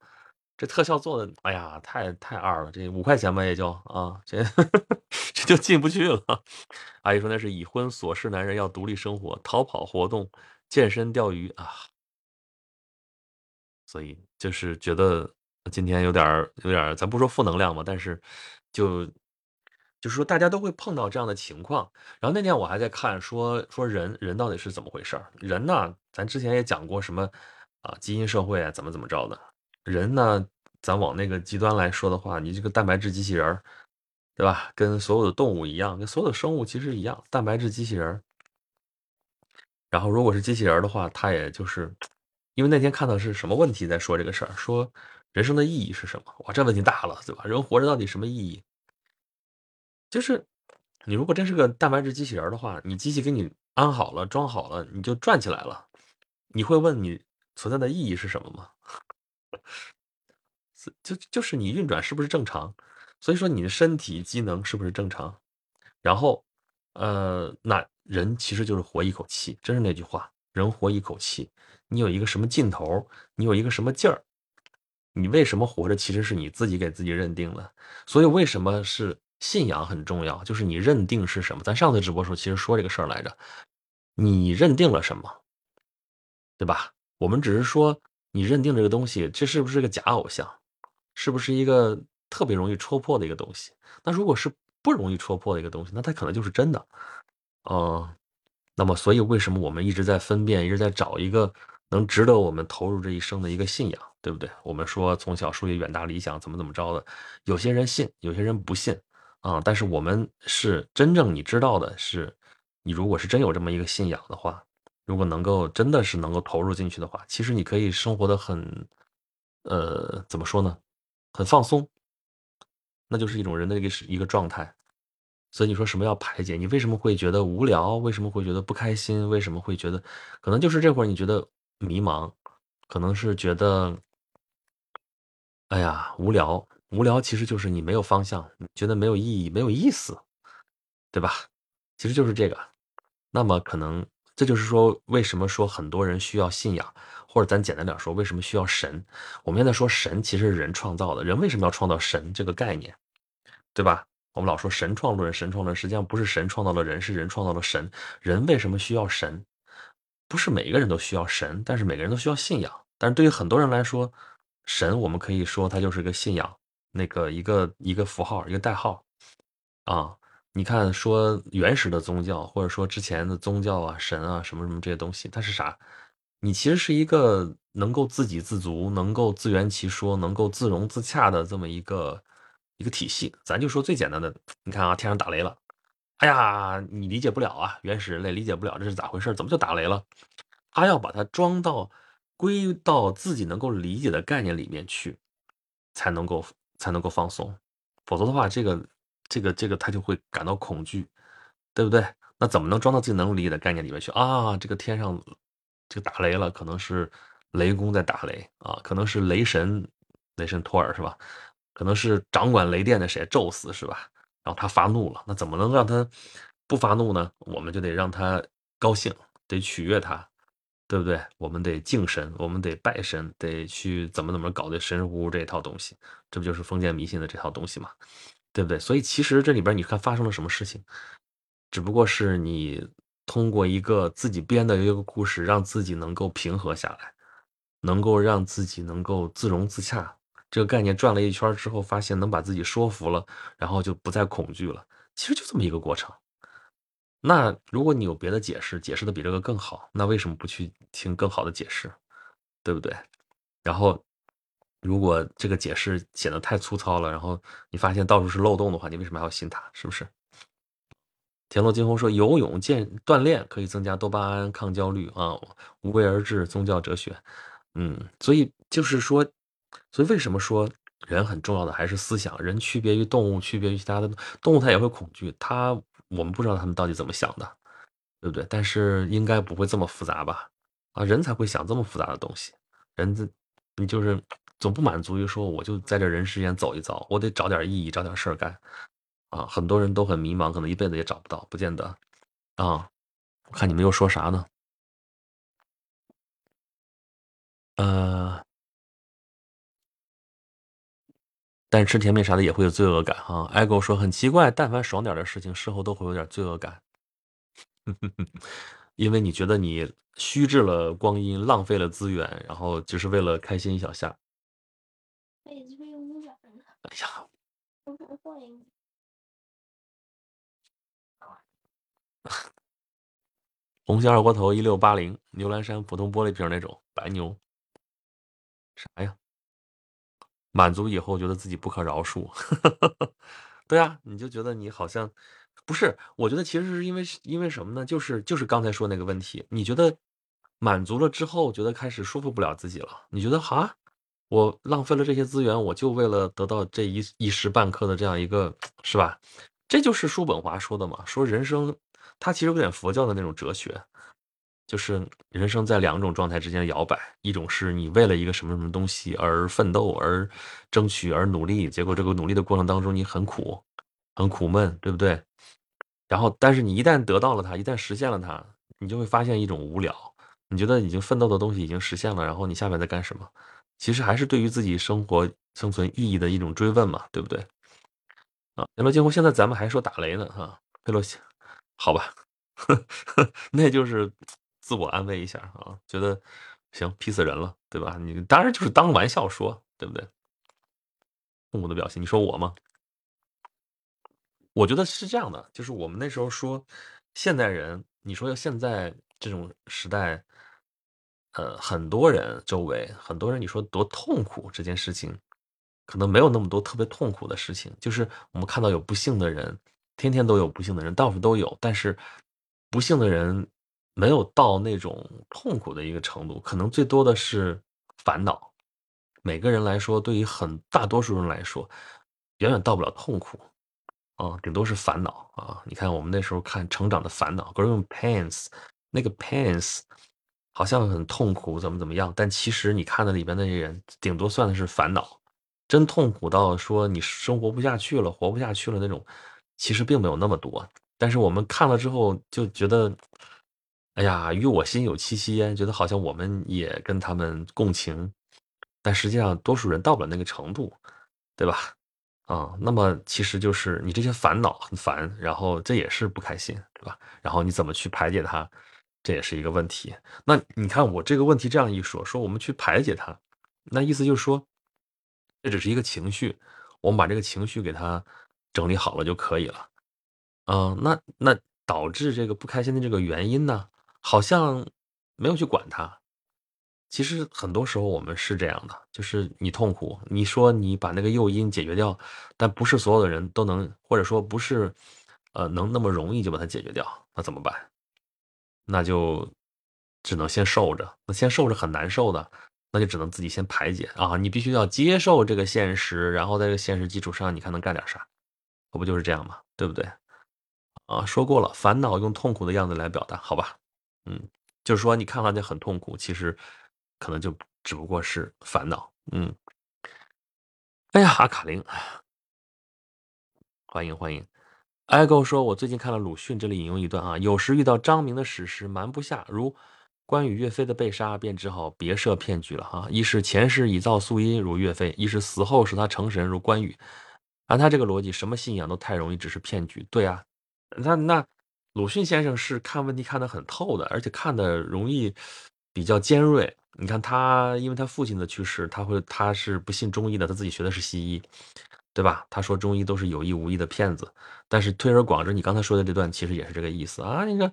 这特效做的，哎呀，太太二了！这五块钱吧，也就啊，这 [laughs] 这就进不去了。[laughs] 阿姨说那是已婚琐事男人要独立生活，逃跑活动、健身、钓鱼啊。所以就是觉得今天有点有点咱不说负能量嘛，但是就就是说大家都会碰到这样的情况。然后那天我还在看，说说人人到底是怎么回事儿人呢，咱之前也讲过什么啊，基因社会啊，怎么怎么着的。人呢，咱往那个极端来说的话，你这个蛋白质机器人儿对吧？跟所有的动物一样，跟所有的生物其实一样，蛋白质机器人儿然后，如果是机器人的话，它也就是，因为那天看到是什么问题在说这个事儿，说人生的意义是什么？哇，这问题大了，对吧？人活着到底什么意义？就是你如果真是个蛋白质机器人的话，你机器给你安好了、装好了，你就转起来了，你会问你存在的意义是什么吗？[laughs] 就就是你运转是不是正常？所以说你的身体机能是不是正常？然后，呃，那人其实就是活一口气，真是那句话，人活一口气。你有一个什么劲头？你有一个什么劲儿？你为什么活着？其实是你自己给自己认定的。所以为什么是信仰很重要？就是你认定是什么？咱上次直播时候其实说这个事儿来着，你认定了什么？对吧？我们只是说。你认定这个东西，这是不是个假偶像？是不是一个特别容易戳破的一个东西？那如果是不容易戳破的一个东西，那它可能就是真的。哦，那么所以为什么我们一直在分辨，一直在找一个能值得我们投入这一生的一个信仰，对不对？我们说从小树立远大理想，怎么怎么着的？有些人信，有些人不信啊。但是我们是真正你知道的是，你如果是真有这么一个信仰的话。如果能够真的是能够投入进去的话，其实你可以生活的很，呃，怎么说呢？很放松，那就是一种人的一个一个状态。所以你说什么要排解？你为什么会觉得无聊？为什么会觉得不开心？为什么会觉得？可能就是这会儿你觉得迷茫，可能是觉得，哎呀，无聊。无聊其实就是你没有方向，觉得没有意义，没有意思，对吧？其实就是这个。那么可能。这就是说，为什么说很多人需要信仰，或者咱简单点说，为什么需要神？我们现在说神其实是人创造的，人为什么要创造神这个概念，对吧？我们老说神创论，神创论，实际上不是神创造了人，是人创造了神。人为什么需要神？不是每个人都需要神，但是每个人都需要信仰。但是对于很多人来说，神我们可以说它就是个信仰，那个一个一个符号，一个代号，啊。你看，说原始的宗教，或者说之前的宗教啊、神啊什么什么这些东西，它是啥？你其实是一个能够自给自足、能够自圆其说、能够自融自洽的这么一个一个体系。咱就说最简单的，你看啊，天上打雷了，哎呀，你理解不了啊，原始人类理解不了这是咋回事？怎么就打雷了？他要把它装到归到自己能够理解的概念里面去，才能够才能够放松，否则的话，这个。这个这个他就会感到恐惧，对不对？那怎么能装到自己能理解的概念里面去啊？这个天上这个打雷了，可能是雷公在打雷啊，可能是雷神雷神托尔是吧？可能是掌管雷电的谁，宙斯是吧？然后他发怒了，那怎么能让他不发怒呢？我们就得让他高兴，得取悦他，对不对？我们得敬神，我们得拜神，得去怎么怎么搞的神神乎乎这套东西，这不就是封建迷信的这套东西吗？对不对？所以其实这里边你看发生了什么事情，只不过是你通过一个自己编的一个故事，让自己能够平和下来，能够让自己能够自融自洽。这个概念转了一圈之后，发现能把自己说服了，然后就不再恐惧了。其实就这么一个过程。那如果你有别的解释，解释的比这个更好，那为什么不去听更好的解释，对不对？然后，如果这个解释显得太粗糙了，然后你发现到处是漏洞的话，你为什么还要信它？是不是？田螺金红说，游泳健锻炼可以增加多巴胺，抗焦虑啊，无为而治，宗教哲学，嗯，所以就是说，所以为什么说人很重要的还是思想？人区别于动物，区别于其他的动物，它也会恐惧，它我们不知道他们到底怎么想的，对不对？但是应该不会这么复杂吧？啊，人才会想这么复杂的东西，人这你就是总不满足于说我就在这人世间走一遭，我得找点意义，找点事儿干。啊，很多人都很迷茫，可能一辈子也找不到，不见得。啊，我看你们又说啥呢？呃，但是吃甜品啥的也会有罪恶感哈。艾狗说很奇怪，但凡爽点的事情，事后都会有点罪恶感，[laughs] 因为你觉得你虚掷了光阴，浪费了资源，然后只是为了开心一小下。哎呀，[laughs] 红星二锅头一六八零，牛栏山普通玻璃瓶那种白牛，啥呀？满足以后觉得自己不可饶恕，[laughs] 对啊，你就觉得你好像不是？我觉得其实是因为因为什么呢？就是就是刚才说那个问题，你觉得满足了之后，觉得开始舒服不了自己了？你觉得哈，我浪费了这些资源，我就为了得到这一一时半刻的这样一个，是吧？这就是叔本华说的嘛，说人生。他其实有点佛教的那种哲学，就是人生在两种状态之间摇摆，一种是你为了一个什么什么东西而奋斗、而争取、而努力，结果这个努力的过程当中你很苦、很苦闷，对不对？然后，但是你一旦得到了它，一旦实现了它，你就会发现一种无聊。你觉得已经奋斗的东西已经实现了，然后你下面在干什么？其实还是对于自己生活生存意义的一种追问嘛，对不对？啊，佩洛金红，现在咱们还说打雷呢，哈，佩洛西。好吧，[laughs] 那就是自我安慰一下啊，觉得行，劈死人了，对吧？你当然就是当玩笑说，对不对？父母的表现，你说我吗？我觉得是这样的，就是我们那时候说现代人，你说现在这种时代，呃，很多人周围很多人，你说多痛苦这件事情，可能没有那么多特别痛苦的事情，就是我们看到有不幸的人。天天都有不幸的人，到处都有，但是不幸的人没有到那种痛苦的一个程度，可能最多的是烦恼。每个人来说，对于很大多数人来说，远远到不了痛苦啊，顶多是烦恼啊。你看我们那时候看成长的烦恼，growing pains，那个 pains 好像很痛苦，怎么怎么样，但其实你看的里边那些人，顶多算的是烦恼。真痛苦到说你生活不下去了，活不下去了那种。其实并没有那么多，但是我们看了之后就觉得，哎呀，与我心有戚戚焉，觉得好像我们也跟他们共情，但实际上多数人到不了那个程度，对吧？啊，那么其实就是你这些烦恼很烦，然后这也是不开心，对吧？然后你怎么去排解它，这也是一个问题。那你看我这个问题这样一说，说我们去排解它，那意思就是说，这只是一个情绪，我们把这个情绪给它。整理好了就可以了，嗯，那那导致这个不开心的这个原因呢，好像没有去管它。其实很多时候我们是这样的，就是你痛苦，你说你把那个诱因解决掉，但不是所有的人都能，或者说不是，呃，能那么容易就把它解决掉，那怎么办？那就只能先受着，那先受着很难受的，那就只能自己先排解啊。你必须要接受这个现实，然后在这个现实基础上，你看能干点啥？可不就是这样吗？对不对？啊，说过了，烦恼用痛苦的样子来表达，好吧？嗯，就是说你看上去很痛苦，其实可能就只不过是烦恼。嗯，哎呀，阿卡琳，欢迎欢迎。艾 o 说：“我最近看了鲁迅，这里引用一段啊，有时遇到张明的史实瞒不下，如关羽岳飞的被杀，便只好别设骗局了哈。一是前世以造素因，如岳飞；一是死后使他成神，如关羽。按他这个逻辑，什么信仰都太容易只是骗局。对啊，那那鲁迅先生是看问题看得很透的，而且看得容易比较尖锐。你看他，因为他父亲的去世，他会他是不信中医的，他自己学的是西医。”对吧？他说中医都是有意无意的骗子，但是推而广之，你刚才说的这段其实也是这个意思啊。那个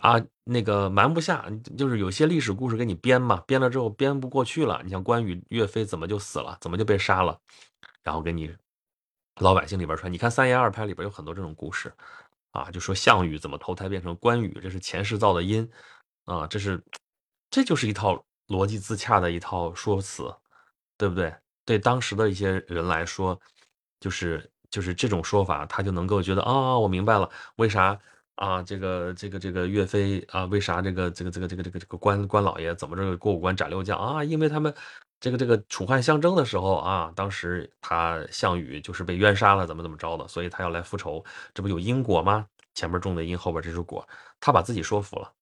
啊，那个瞒不下，就是有些历史故事给你编嘛，编了之后编不过去了。你像关羽、岳飞怎么就死了，怎么就被杀了，然后给你老百姓里边传。你看三言二拍里边有很多这种故事啊，就说项羽怎么投胎变成关羽，这是前世造的因啊，这是这就是一套逻辑自洽的一套说辞，对不对？对当时的一些人来说。就是就是这种说法，他就能够觉得啊，我明白了，为啥啊？这个这个这个岳飞啊，为啥这个这个这个这个这个这个关关老爷怎么着过五关斩六将啊？因为他们这个这个楚汉相争的时候啊，当时他项羽就是被冤杀了，怎么怎么着的，所以他要来复仇，这不有因果吗？前面种的因，后边这是果，他把自己说服了，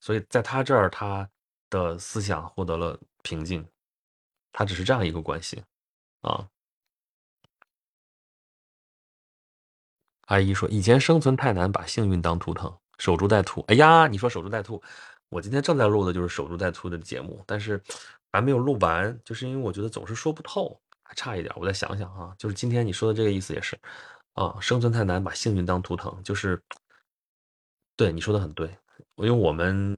所以在他这儿，他的思想获得了平静，他只是这样一个关系啊。阿姨说：“以前生存太难，把幸运当图腾，守株待兔。”哎呀，你说守株待兔，我今天正在录的就是守株待兔的节目，但是还没有录完，就是因为我觉得总是说不透，还差一点。我再想想啊，就是今天你说的这个意思也是啊，生存太难，把幸运当图腾，就是对你说的很对，因为我们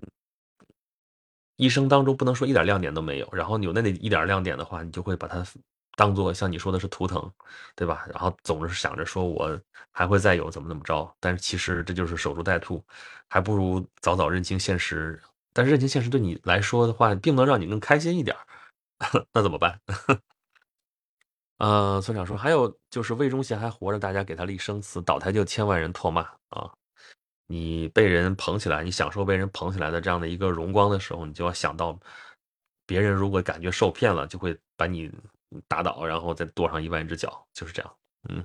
一生当中不能说一点亮点都没有，然后有那那一点亮点的话，你就会把它。当做像你说的是图腾，对吧？然后总是想着说我还会再有怎么怎么着，但是其实这就是守株待兔，还不如早早认清现实。但是认清现实对你来说的话，并不能让你更开心一点，[laughs] 那怎么办？[laughs] 呃，村长说，还有就是魏忠贤还活着，大家给他立生祠，倒台就千万人唾骂啊！你被人捧起来，你享受被人捧起来的这样的一个荣光的时候，你就要想到，别人如果感觉受骗了，就会把你。打倒，然后再跺上一万只脚，就是这样。嗯，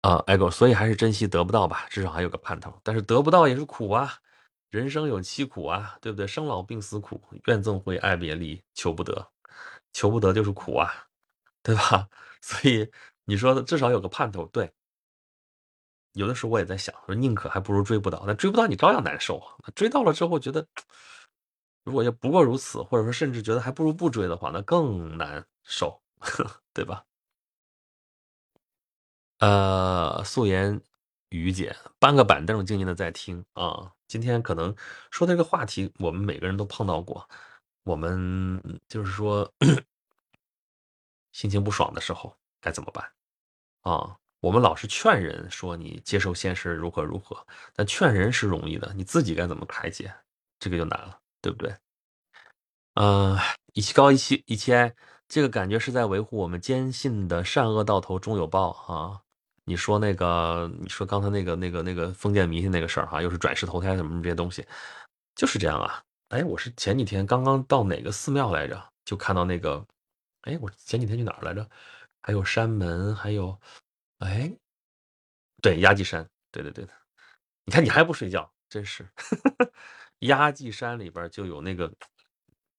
啊，艾狗，所以还是珍惜得不到吧，至少还有个盼头。但是得不到也是苦啊，人生有七苦啊，对不对？生老病死苦，怨憎会爱别离，求不得，求不得就是苦啊，对吧？[laughs] 所以你说的至少有个盼头，对。有的时候我也在想，说宁可还不如追不到，那追不到你照样难受啊。追到了之后觉得。如果要不过如此，或者说甚至觉得还不如不追的话，那更难受，[laughs] 对吧？呃，素颜于姐搬个板凳，静静的在听啊。今天可能说这个话题，我们每个人都碰到过。我们就是说，心情不爽的时候该怎么办啊？我们老是劝人说你接受现实如何如何，但劝人是容易的，你自己该怎么排解，这个就难了。对不对？嗯，一期高一期一期哀，这个感觉是在维护我们坚信的善恶到头终有报啊！你说那个，你说刚才那个那个那个封建迷信那个事儿哈，又是转世投胎什么这些东西，就是这样啊！哎，我是前几天刚刚到哪个寺庙来着，就看到那个，哎，我前几天去哪儿来着？还有山门，还有，哎，对，压髻山，对对对的，你看你还不睡觉，真是。[laughs] 压髻山里边就有那个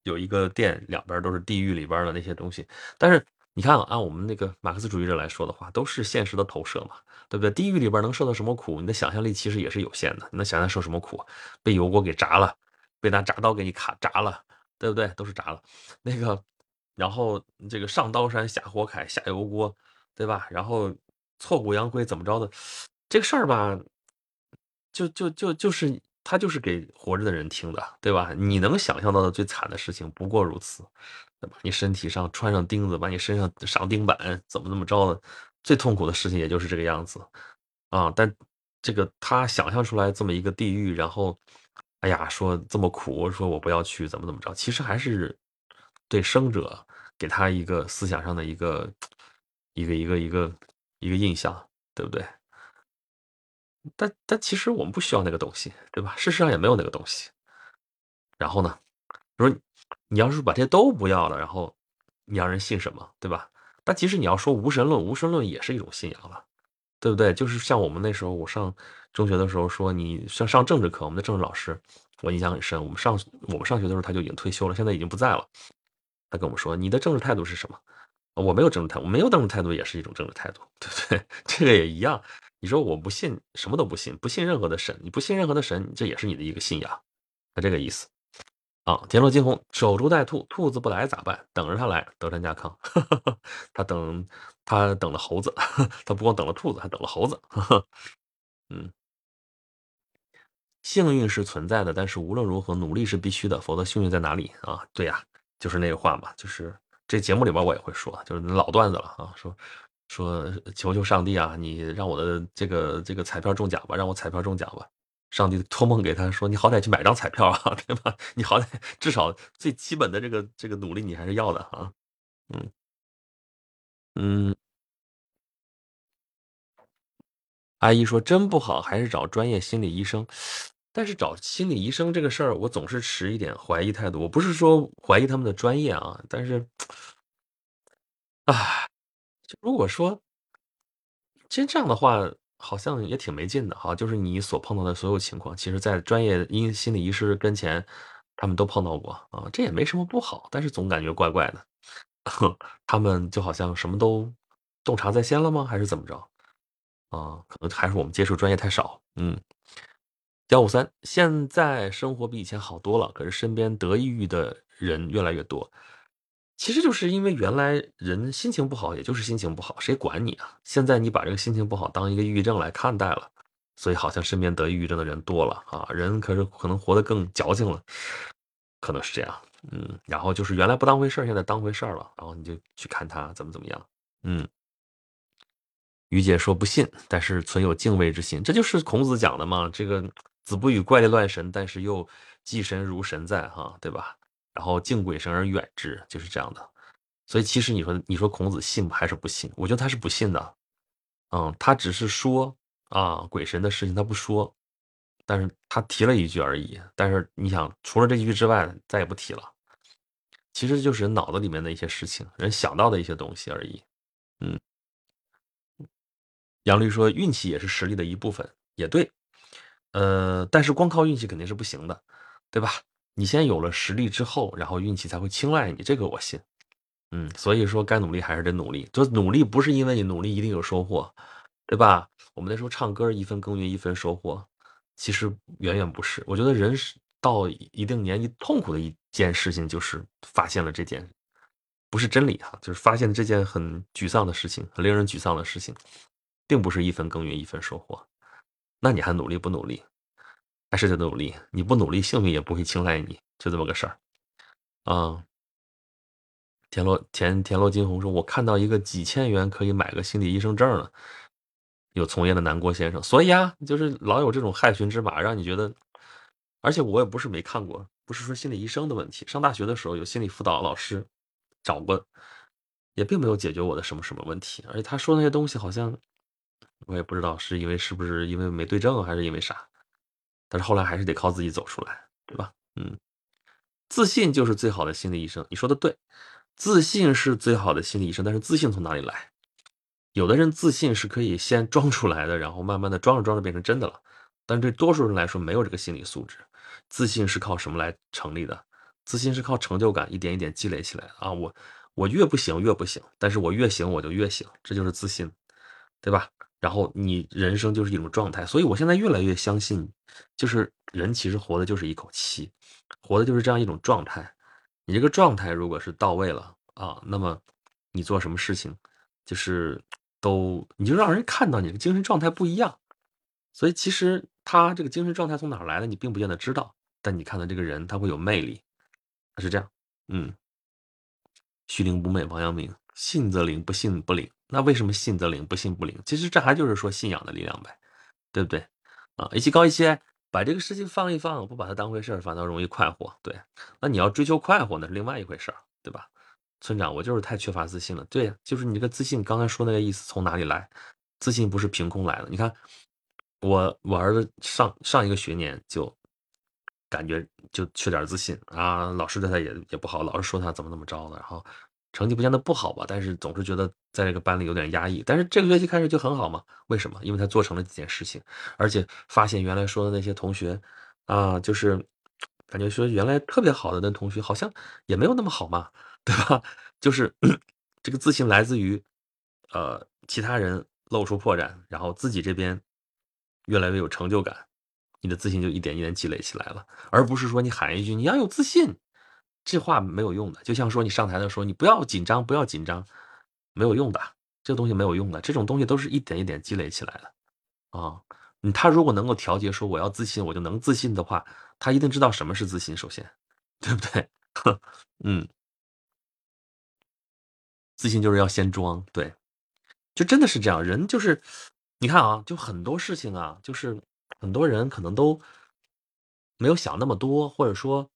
有一个殿，两边都是地狱里边的那些东西。但是你看，按我们那个马克思主义者来说的话，都是现实的投射嘛，对不对？地狱里边能受到什么苦？你的想象力其实也是有限的。你能想象受什么苦？被油锅给炸了，被拿铡刀给你卡炸了，对不对？都是炸了。那个，然后这个上刀山下火海下油锅，对吧？然后挫骨扬灰怎么着的？这个事儿吧，就就就就是。他就是给活着的人听的，对吧？你能想象到的最惨的事情不过如此，把？你身体上穿上钉子，把你身上上钉板，怎么怎么着的？最痛苦的事情也就是这个样子啊！但这个他想象出来这么一个地狱，然后，哎呀，说这么苦，说我不要去，怎么怎么着？其实还是对生者给他一个思想上的一个一个一个一个一个印象，对不对？但但其实我们不需要那个东西，对吧？事实上也没有那个东西。然后呢，说你要是把这些都不要了，然后你让人信什么，对吧？但其实你要说无神论，无神论也是一种信仰了，对不对？就是像我们那时候，我上中学的时候说，你上上政治课，我们的政治老师我印象很深。我们上我们上学的时候他就已经退休了，现在已经不在了。他跟我们说，你的政治态度是什么？我没有政治态度，没有政治态度也是一种政治态度，对不对？[laughs] 这个也一样。你说我不信，什么都不信，不信任何的神，你不信任何的神，这也是你的一个信仰，他这个意思。啊，田螺金红守株待兔，兔子不来咋办？等着他来，德川家康。[laughs] 他等他等了猴子，[laughs] 他不光等了兔子，还等了猴子。[laughs] 嗯，幸运是存在的，但是无论如何努力是必须的，否则幸运在哪里啊？对呀，就是那个话嘛，就是这节目里边我也会说，就是老段子了啊，说说求求上帝啊，你让我的这个这个彩票中奖吧，让我彩票中奖吧。上帝托梦给他说：“你好歹去买张彩票啊，对吧？你好歹至少最基本的这个这个努力你还是要的啊。”嗯嗯，阿姨说真不好，还是找专业心理医生。但是找心理医生这个事儿，我总是持一点怀疑态度。我不是说怀疑他们的专业啊，但是，啊，就如果说真这样的话。好像也挺没劲的哈，就是你所碰到的所有情况，其实在专业医心理医师跟前，他们都碰到过啊，这也没什么不好，但是总感觉怪怪的，[laughs] 他们就好像什么都洞察在先了吗？还是怎么着？啊，可能还是我们接触专业太少。嗯，幺五三，现在生活比以前好多了，可是身边得抑郁的人越来越多。其实就是因为原来人心情不好，也就是心情不好，谁管你啊？现在你把这个心情不好当一个抑郁症来看待了，所以好像身边得抑郁症的人多了啊，人可是可能活得更矫情了，可能是这样。嗯，然后就是原来不当回事现在当回事了，然后你就去看他怎么怎么样。嗯，于姐说不信，但是存有敬畏之心，这就是孔子讲的嘛。这个子不语怪力乱神，但是又祭神如神在，哈，对吧？然后敬鬼神而远之，就是这样的。所以其实你说，你说孔子信还是不信？我觉得他是不信的。嗯，他只是说啊鬼神的事情他不说，但是他提了一句而已。但是你想，除了这一句之外，再也不提了。其实就是脑子里面的一些事情，人想到的一些东西而已。嗯，杨律说运气也是实力的一部分，也对。呃，但是光靠运气肯定是不行的，对吧？你先有了实力之后，然后运气才会青睐你，这个我信。嗯，所以说该努力还是得努力。就努力不是因为你努力一定有收获，对吧？我们那时候唱歌一分耕耘一分收获，其实远远不是。我觉得人是到一定年纪痛苦的一件事情，就是发现了这件不是真理哈，就是发现这件很沮丧的事情，很令人沮丧的事情，并不是一分耕耘一分收获。那你还努力不努力？还是得努力，你不努力，幸运也不会青睐你，就这么个事儿。啊，田螺田田螺金红说：“我看到一个几千元可以买个心理医生证了。”有从业的南郭先生，所以啊，就是老有这种害群之马，让你觉得。而且我也不是没看过，不是说心理医生的问题。上大学的时候有心理辅导老师找过，也并没有解决我的什么什么问题。而且他说那些东西，好像我也不知道是因为是不是因为没对症，还是因为啥。但是后来还是得靠自己走出来，对吧？嗯，自信就是最好的心理医生。你说的对，自信是最好的心理医生。但是自信从哪里来？有的人自信是可以先装出来的，然后慢慢的装着装着变成真的了。但对多数人来说，没有这个心理素质。自信是靠什么来成立的？自信是靠成就感一点一点积累起来的啊！我我越不行越不行，但是我越行我就越行，这就是自信，对吧？然后你人生就是一种状态，所以我现在越来越相信，就是人其实活的就是一口气，活的就是这样一种状态。你这个状态如果是到位了啊，那么你做什么事情，就是都你就让人看到你的精神状态不一样。所以其实他这个精神状态从哪来的，你并不见得知道，但你看到这个人他会有魅力，他是这样。嗯，虚灵不昧，王阳明。信则灵，不信不灵。那为什么信则灵，不信不灵？其实这还就是说信仰的力量呗，对不对？啊，一期高一些，把这个事情放一放，不把它当回事儿，反倒容易快活。对，那你要追求快活，那是另外一回事儿，对吧？村长，我就是太缺乏自信了。对，就是你这个自信，刚才说那个意思从哪里来？自信不是凭空来的。你看，我我儿子上上一个学年就感觉就缺点自信啊，老师对他也也不好，老是说他怎么怎么着的，然后。成绩不见得不好吧，但是总是觉得在这个班里有点压抑。但是这个学期开始就很好嘛？为什么？因为他做成了几件事情，而且发现原来说的那些同学啊，就是感觉说原来特别好的那同学好像也没有那么好嘛，对吧？[laughs] 就是这个自信来自于呃其他人露出破绽，然后自己这边越来越有成就感，你的自信就一点一点积累起来了，而不是说你喊一句你要有自信。这话没有用的，就像说你上台的时候，你不要紧张，不要紧张，没有用的，这个东西没有用的，这种东西都是一点一点积累起来的啊。你他如果能够调节说我要自信，我就能自信的话，他一定知道什么是自信，首先，对不对？[laughs] 嗯，自信就是要先装，对，就真的是这样。人就是，你看啊，就很多事情啊，就是很多人可能都没有想那么多，或者说。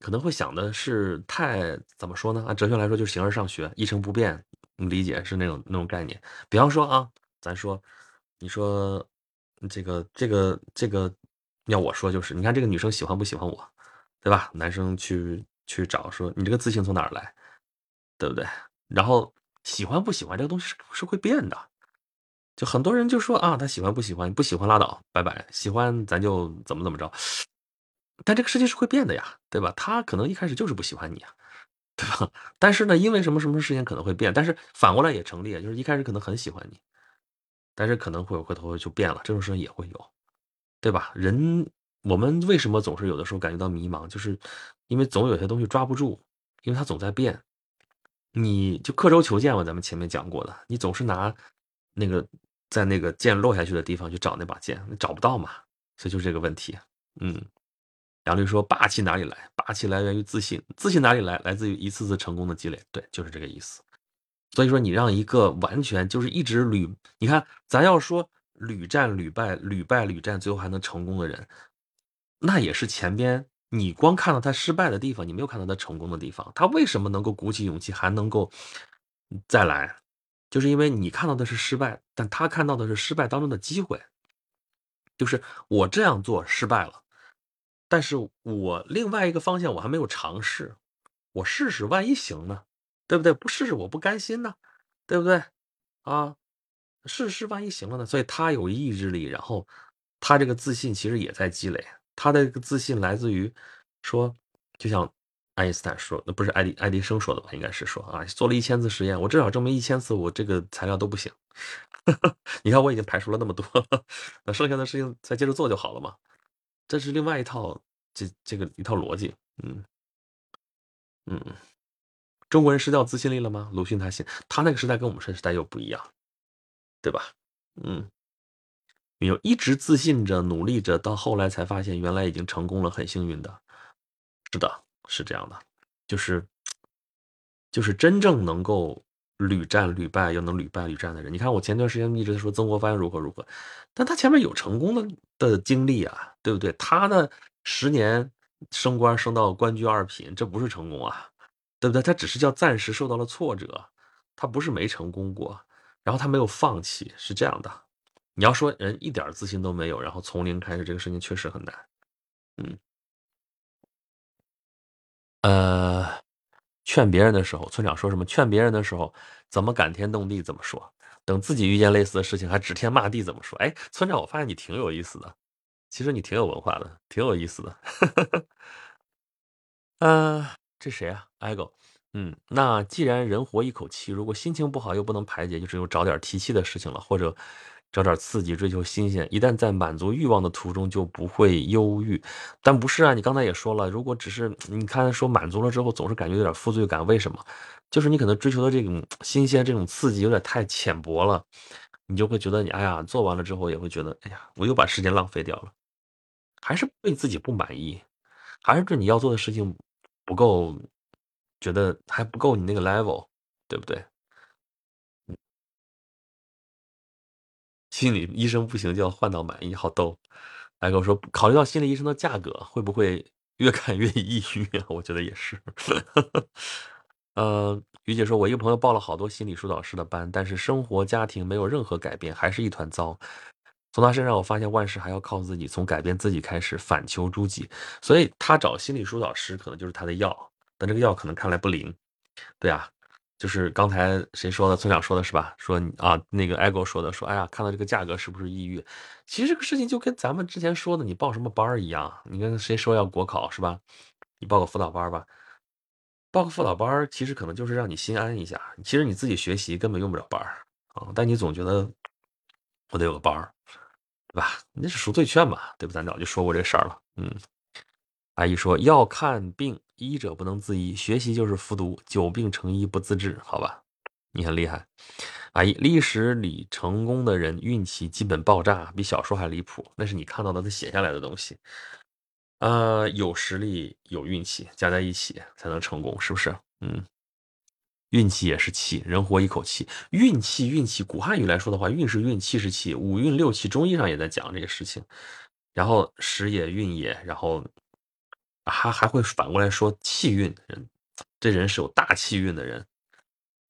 可能会想的是太怎么说呢？按哲学来说，就是形而上学，一成不变。理解是那种那种概念。比方说啊，咱说，你说这个这个这个，要我说就是，你看这个女生喜欢不喜欢我，对吧？男生去去找说，你这个自信从哪儿来，对不对？然后喜欢不喜欢这个东西是是会变的。就很多人就说啊，他喜欢不喜欢，不喜欢拉倒，拜拜。喜欢咱就怎么怎么着。但这个世界是会变的呀，对吧？他可能一开始就是不喜欢你啊，对吧？[laughs] 但是呢，因为什么什么事情可能会变，但是反过来也成立，就是一开始可能很喜欢你，但是可能会回头就变了，这种事情也会有，对吧？人我们为什么总是有的时候感觉到迷茫，就是因为总有些东西抓不住，因为它总在变。你就刻舟求剑嘛，咱们前面讲过的，你总是拿那个在那个剑落下去的地方去找那把剑，你找不到嘛，所以就是这个问题，嗯。杨律说：“霸气哪里来？霸气来源于自信，自信哪里来？来自于一次次成功的积累。对，就是这个意思。所以说，你让一个完全就是一直屡，你看，咱要说屡战屡败、屡败屡战，最后还能成功的人，那也是前边你光看到他失败的地方，你没有看到他成功的地方。他为什么能够鼓起勇气还能够再来？就是因为你看到的是失败，但他看到的是失败当中的机会。就是我这样做失败了。”但是我另外一个方向我还没有尝试，我试试，万一行呢？对不对？不试试我不甘心呢，对不对？啊，试试万一行了呢？所以他有意志力，然后他这个自信其实也在积累。他的个自信来自于说，就像爱因斯坦说，那不是爱迪爱迪生说的吧？应该是说啊，做了一千次实验，我至少证明一千次我这个材料都不行。[laughs] 你看我已经排除了那么多，那剩下的事情再接着做就好了嘛。这是另外一套，这这个一套逻辑，嗯嗯，中国人失掉自信力了吗？鲁迅他信，他那个时代跟我们这时代又不一样，对吧？嗯，你就一直自信着，努力着，到后来才发现原来已经成功了，很幸运的，是的，是这样的，就是就是真正能够。屡战屡败又能屡败屡战的人，你看我前段时间一直在说曾国藩如何如何，但他前面有成功的的经历啊，对不对？他呢十年升官升到官居二品，这不是成功啊，对不对？他只是叫暂时受到了挫折，他不是没成功过，然后他没有放弃，是这样的。你要说人一点自信都没有，然后从零开始，这个事情确实很难。嗯，呃。劝别人的时候，村长说什么？劝别人的时候，怎么感天动地？怎么说？等自己遇见类似的事情，还指天骂地？怎么说？哎，村长，我发现你挺有意思的，其实你挺有文化的，挺有意思的。嗯，[laughs] 这谁啊？ego。嗯，那既然人活一口气，如果心情不好又不能排解，就只有找点提气的事情了，或者。找点刺激，追求新鲜。一旦在满足欲望的途中，就不会忧郁。但不是啊，你刚才也说了，如果只是你看说满足了之后，总是感觉有点负罪感，为什么？就是你可能追求的这种新鲜、这种刺激有点太浅薄了，你就会觉得你哎呀，做完了之后也会觉得哎呀，我又把时间浪费掉了，还是对自己不满意，还是对你要做的事情不够，觉得还不够你那个 level，对不对？心理医生不行就要换到满意，好逗。来跟我说，考虑到心理医生的价格，会不会越看越抑郁啊？[laughs] 我觉得也是。[laughs] 呃，于姐说，我一个朋友报了好多心理疏导师的班，但是生活家庭没有任何改变，还是一团糟。从他身上我发现万事还要靠自己，从改变自己开始，反求诸己。所以他找心理疏导师可能就是他的药，但这个药可能看来不灵。对啊，就是刚才谁说的？村长说的是吧？说啊，那个 ego 说的，说哎呀，看到这个价格是不是抑郁？其实这个事情就跟咱们之前说的，你报什么班儿一样。你跟谁说要国考是吧？你报个辅导班吧，报个辅导班，其实可能就是让你心安一下。其实你自己学习根本用不了班儿啊，但你总觉得我得有个班儿，对吧？那是赎罪券嘛，对不？咱早就说过这事儿了。嗯，阿姨说要看病，医者不能自医，学习就是服毒，久病成医不自治，好吧？你很厉害。阿姨，历史里成功的人运气基本爆炸，比小说还离谱，那是你看到的他写下来的东西。呃，有实力有运气加在一起才能成功，是不是？嗯，运气也是气，人活一口气，运气运气，古汉语来说的话，运是运，气是气，五运六气，中医上也在讲这个事情。然后时也运也，然后还还会反过来说气运人，这人是有大气运的人，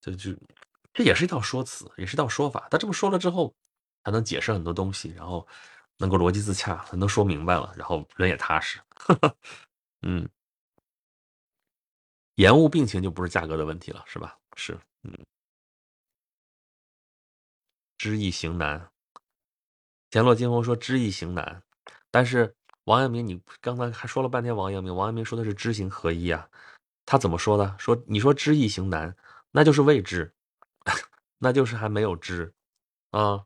这就这也是一套说辞，也是一套说法。他这么说了之后，他能解释很多东西，然后。能够逻辑自洽，能说明白了，然后人也踏实。[laughs] 嗯，延误病情就不是价格的问题了，是吧？是，嗯。知易行难。田洛金鸿说知易行难，但是王阳明，你刚才还说了半天王阳明，王阳明说的是知行合一啊，他怎么说的？说你说知易行难，那就是未知，[laughs] 那就是还没有知啊。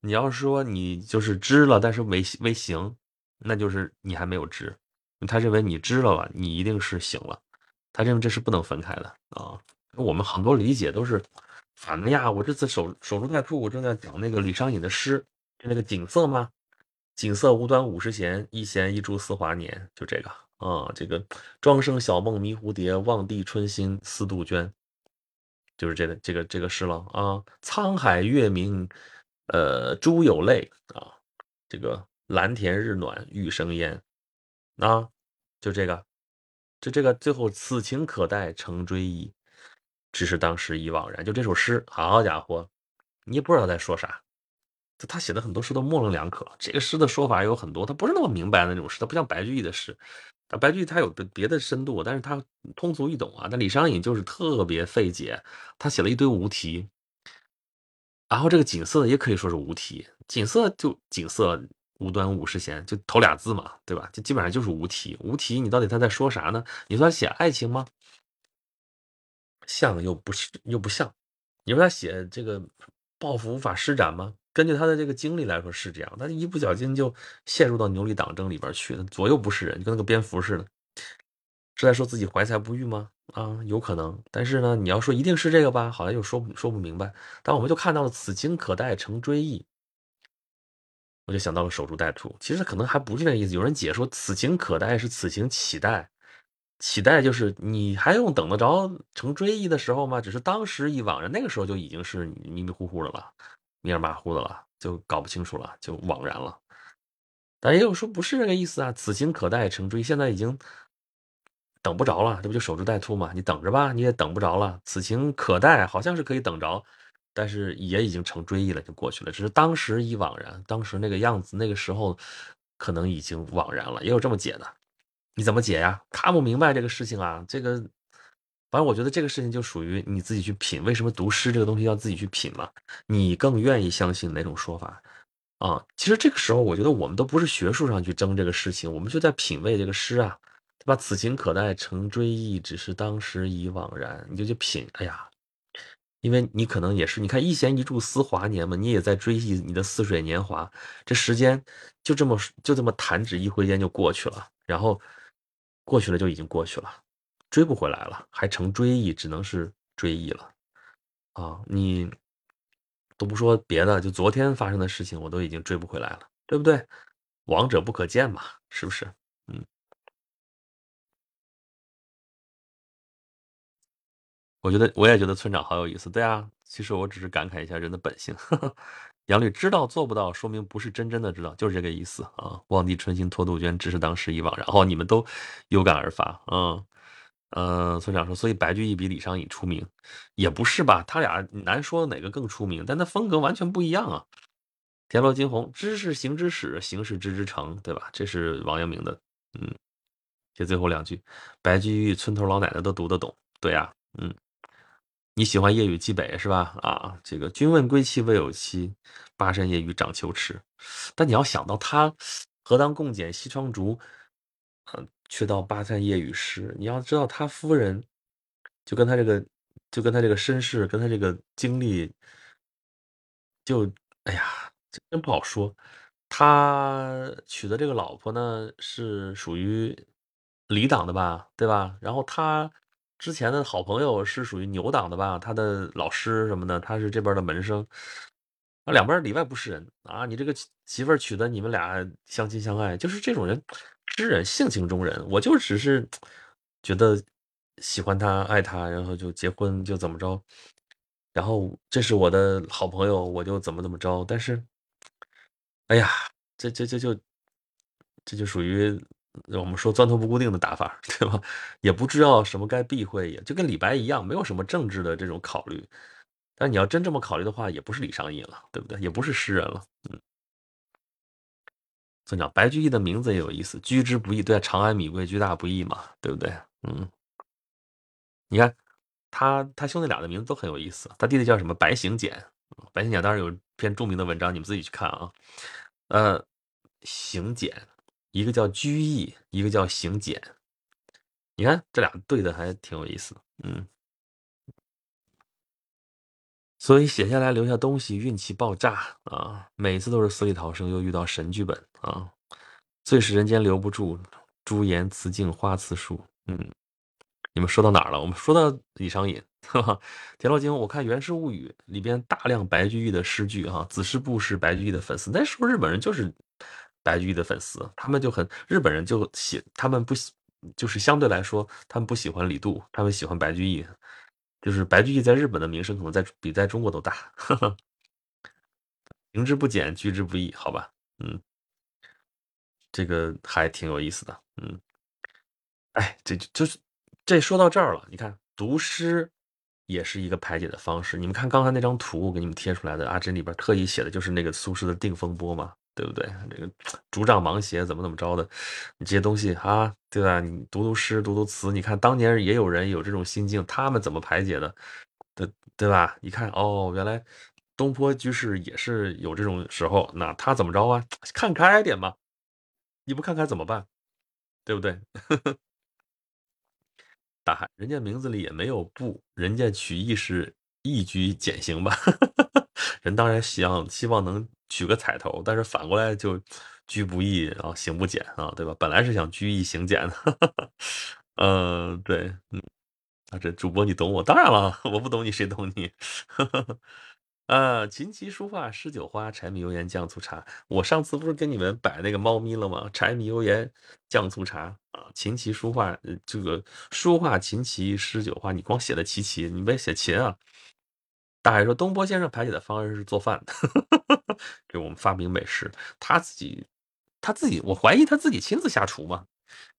你要说你就是知了，但是未未行，那就是你还没有知。他认为你知了了，你一定是行了。他认为这是不能分开的啊。我们很多理解都是反的呀。我这次守守株待兔，我正在讲那个李商隐的诗，就那个景色吗？景色无端五十弦，一弦一柱思华年。就这个啊，这个庄生晓梦迷蝴蝶，望帝春心思杜鹃。就是这个这个这个诗了啊。沧海月明。呃，珠有泪啊，这个蓝田日暖玉生烟啊，就这个，就这个，最后此情可待成追忆，只是当时已惘然。就这首诗，好家伙，你也不知道在说啥。就他写的很多诗都模棱两可，这个诗的说法有很多，他不是那么明白的那种诗，他不像白居易的诗，白居易他有的别的深度，但是他通俗易懂啊。但李商隐就是特别费解，他写了一堆无题。然后这个景色也可以说是无题，景色就景色无端五十弦，就头俩字嘛，对吧？就基本上就是无题，无题。你到底他在说啥呢？你说他写爱情吗？像又不是又不像。你说他写这个抱负无法施展吗？根据他的这个经历来说是这样，他一不小心就陷入到牛力党争里边去，左右不是人，就跟那个蝙蝠似的。是在说自己怀才不遇吗？啊，有可能。但是呢，你要说一定是这个吧，好像又说说不明白。但我们就看到了“此情可待成追忆”，我就想到了守株待兔。其实可能还不是那个意思。有人解说“此情可待”是“此情岂待”，岂待就是你还用等得着成追忆的时候吗？只是当时已惘然，那个时候就已经是迷迷糊糊的了，迷儿马虎的了，就搞不清楚了，就惘然了。但也有说不是这个意思啊，“此情可待成追”，现在已经。等不着了，这不就守株待兔吗？你等着吧，你也等不着了。此情可待，好像是可以等着，但是也已经成追忆了，就过去了。只是当时已惘然，当时那个样子，那个时候可能已经惘然了，也有这么解的。你怎么解呀？看不明白这个事情啊。这个，反正我觉得这个事情就属于你自己去品。为什么读诗这个东西要自己去品嘛？你更愿意相信哪种说法啊？其实这个时候，我觉得我们都不是学术上去争这个事情，我们就在品味这个诗啊。对吧？此情可待成追忆，只是当时已惘然。你就去品，哎呀，因为你可能也是，你看一弦一柱思华年嘛，你也在追忆你的似水年华。这时间就这么就这么弹指一挥间就过去了，然后过去了就已经过去了，追不回来了，还成追忆，只能是追忆了。啊，你都不说别的，就昨天发生的事情，我都已经追不回来了，对不对？王者不可见嘛，是不是？嗯。我觉得我也觉得村长好有意思，对啊，其实我只是感慨一下人的本性。[laughs] 杨律知道做不到，说明不是真真的知道，就是这个意思啊。望帝春心托杜鹃，只是当时已惘然。后你们都有感而发，嗯嗯。村长说，所以白居易比李商隐出名，也不是吧？他俩难说哪个更出名，但他风格完全不一样啊。田螺惊鸿，知是行之始，行是知之成，对吧？这是王阳明的，嗯。这最后两句，白居易村头老奶奶都读得懂，对呀，嗯。你喜欢夜雨寄北是吧？啊，这个君问归期未有期，巴山夜雨涨秋池。但你要想到他何当共剪西窗烛，嗯，却道巴山夜雨时。你要知道他夫人，就跟他这个，就跟他这个身世，跟他这个经历，就哎呀，真不好说。他娶的这个老婆呢，是属于李党的吧，对吧？然后他之前的好朋友是属于牛党的吧？他的老师什么的，他是这边的门生，啊，两边里外不是人啊！你这个媳媳妇儿娶的，你们俩相亲相爱，就是这种人，知人性情中人。我就只是觉得喜欢他，爱他，然后就结婚，就怎么着。然后这是我的好朋友，我就怎么怎么着。但是，哎呀，这这这就这就属于我们说钻头不固定的打法，对吧？也不知道什么该避讳，也就跟李白一样，没有什么政治的这种考虑。但你要真这么考虑的话，也不是李商隐了，对不对？也不是诗人了，嗯。所以讲白居易的名字也有意思，居之不易，对，长安米贵，居大不易嘛，对不对？嗯，你看他他兄弟俩的名字都很有意思，他弟弟叫什么？白行简，白行简当然有篇著名的文章，你们自己去看啊。呃，行简，一个叫居易，一个叫行简，你看这俩对的还挺有意思，嗯。所以写下来留下东西，运气爆炸啊！每次都是死里逃生，又遇到神剧本啊！最是人间留不住，朱颜辞镜花辞树。嗯，你们说到哪儿了？我们说到李商隐，哈哈。田螺精，我看《源氏物语》里边大量白居易的诗句哈，子师部是白居易的粉丝，那时候日本人就是白居易的粉丝，他们就很日本人就喜，他们不喜，就是相对来说，他们不喜欢李杜，他们喜欢白居易。就是白居易在日本的名声可能在比在中国都大，[laughs] 行之不减，居之不易，好吧，嗯，这个还挺有意思的，嗯，哎，这就是这说到这儿了，你看读诗也是一个排解的方式。你们看刚才那张图，我给你们贴出来的，阿珍里边特意写的就是那个苏轼的《定风波》嘛。对不对？这个竹杖芒鞋怎么怎么着的，你这些东西啊，对吧？你读读诗，读读词，你看当年也有人有这种心境，他们怎么排解的？对对吧？一看哦，原来东坡居士也是有这种时候，那他怎么着啊？看开点嘛，你不看开怎么办？对不对？[laughs] 大海，人家名字里也没有不，人家取义是义居简行吧？[laughs] 人当然希希望能。取个彩头，但是反过来就居不易啊，行不简啊，对吧？本来是想居易行简的，嗯，对，嗯，啊，这主播你懂我，当然了，我不懂你谁懂你？啊，琴棋书画诗酒花，柴米油盐酱醋茶。我上次不是跟你们摆那个猫咪了吗？柴米油盐酱醋茶啊，琴棋书画，这个书画琴棋诗酒花，你光写的棋棋，你别写琴啊。大海说：“东坡先生排解的方式是做饭，给我们发明美食。他自己，他自己，我怀疑他自己亲自下厨嘛。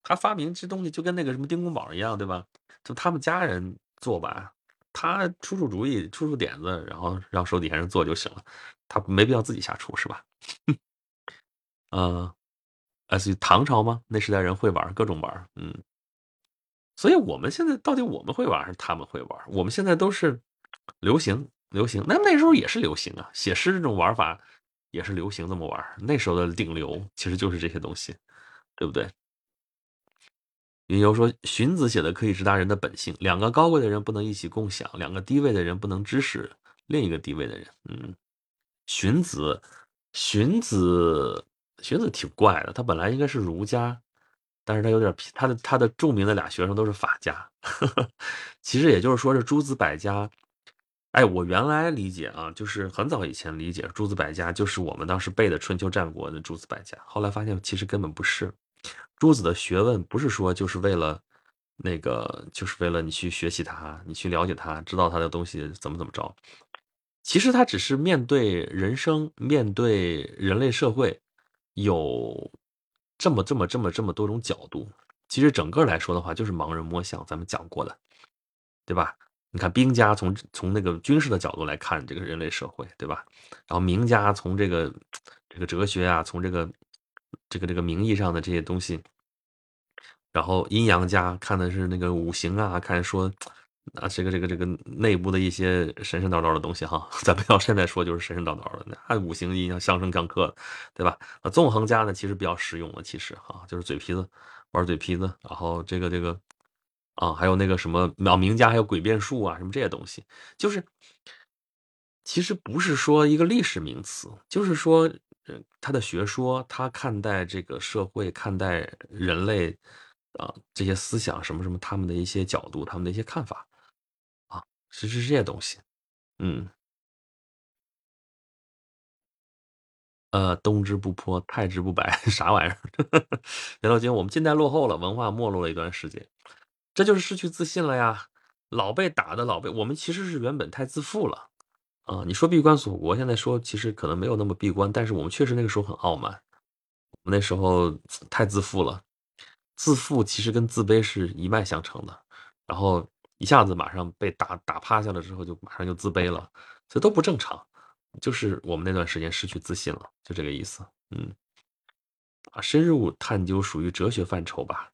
他发明这东西就跟那个什么丁公宝一样，对吧？就他们家人做吧，他出出主意，出出点子，然后让手底下人做就行了。他没必要自己下厨，是吧？嗯，[laughs] 哎，所以唐朝吗？那时代人会玩各种玩，嗯。所以我们现在到底我们会玩还是他们会玩？我们现在都是流行。”流行，那那时候也是流行啊，写诗这种玩法也是流行这么玩。那时候的顶流其实就是这些东西，对不对？云游说，荀子写的可以直达人的本性。两个高贵的人不能一起共享，两个低位的人不能指使另一个低位的人。嗯，荀子，荀子，荀子挺怪的。他本来应该是儒家，但是他有点他的他的著名的俩学生都是法家。[laughs] 其实也就是说是诸子百家。哎，我原来理解啊，就是很早以前理解诸子百家就是我们当时背的春秋战国的诸子百家，后来发现其实根本不是。诸子的学问不是说就是为了那个，就是为了你去学习它，你去了解它，知道它的东西怎么怎么着。其实它只是面对人生，面对人类社会，有这么这么这么这么多种角度。其实整个来说的话，就是盲人摸象，咱们讲过的，对吧？你看兵家从从那个军事的角度来看这个人类社会，对吧？然后名家从这个这个哲学啊，从这个这个这个名义上的这些东西，然后阴阳家看的是那个五行啊，看说啊，这个这个这个内部的一些神神叨叨的东西哈，[laughs] 咱不要现在说就是神神叨叨的，那五行一样相生相克，对吧？啊，纵横家呢其实比较实用的，其实哈，就是嘴皮子玩嘴皮子，然后这个这个啊，还有那个什么老名家，还有诡辩术啊，什么这些东西，就是其实不是说一个历史名词，就是说，呃，他的学说，他看待这个社会，看待人类啊这些思想什么什么，他们的一些角度，他们的一些看法。啊，其实是这些东西，嗯，呃，东之不破，太之不白，[laughs] 啥玩意儿？袁老金，我们近代落后了，文化没落了一段时间，这就是失去自信了呀。老被打的，老被我们其实是原本太自负了啊。你说闭关锁国，现在说其实可能没有那么闭关，但是我们确实那个时候很傲慢，我们那时候太自负了，自负其实跟自卑是一脉相承的，然后。一下子马上被打打趴下了之后，就马上就自卑了，这都不正常。就是我们那段时间失去自信了，就这个意思。嗯，啊，深入探究属于哲学范畴吧。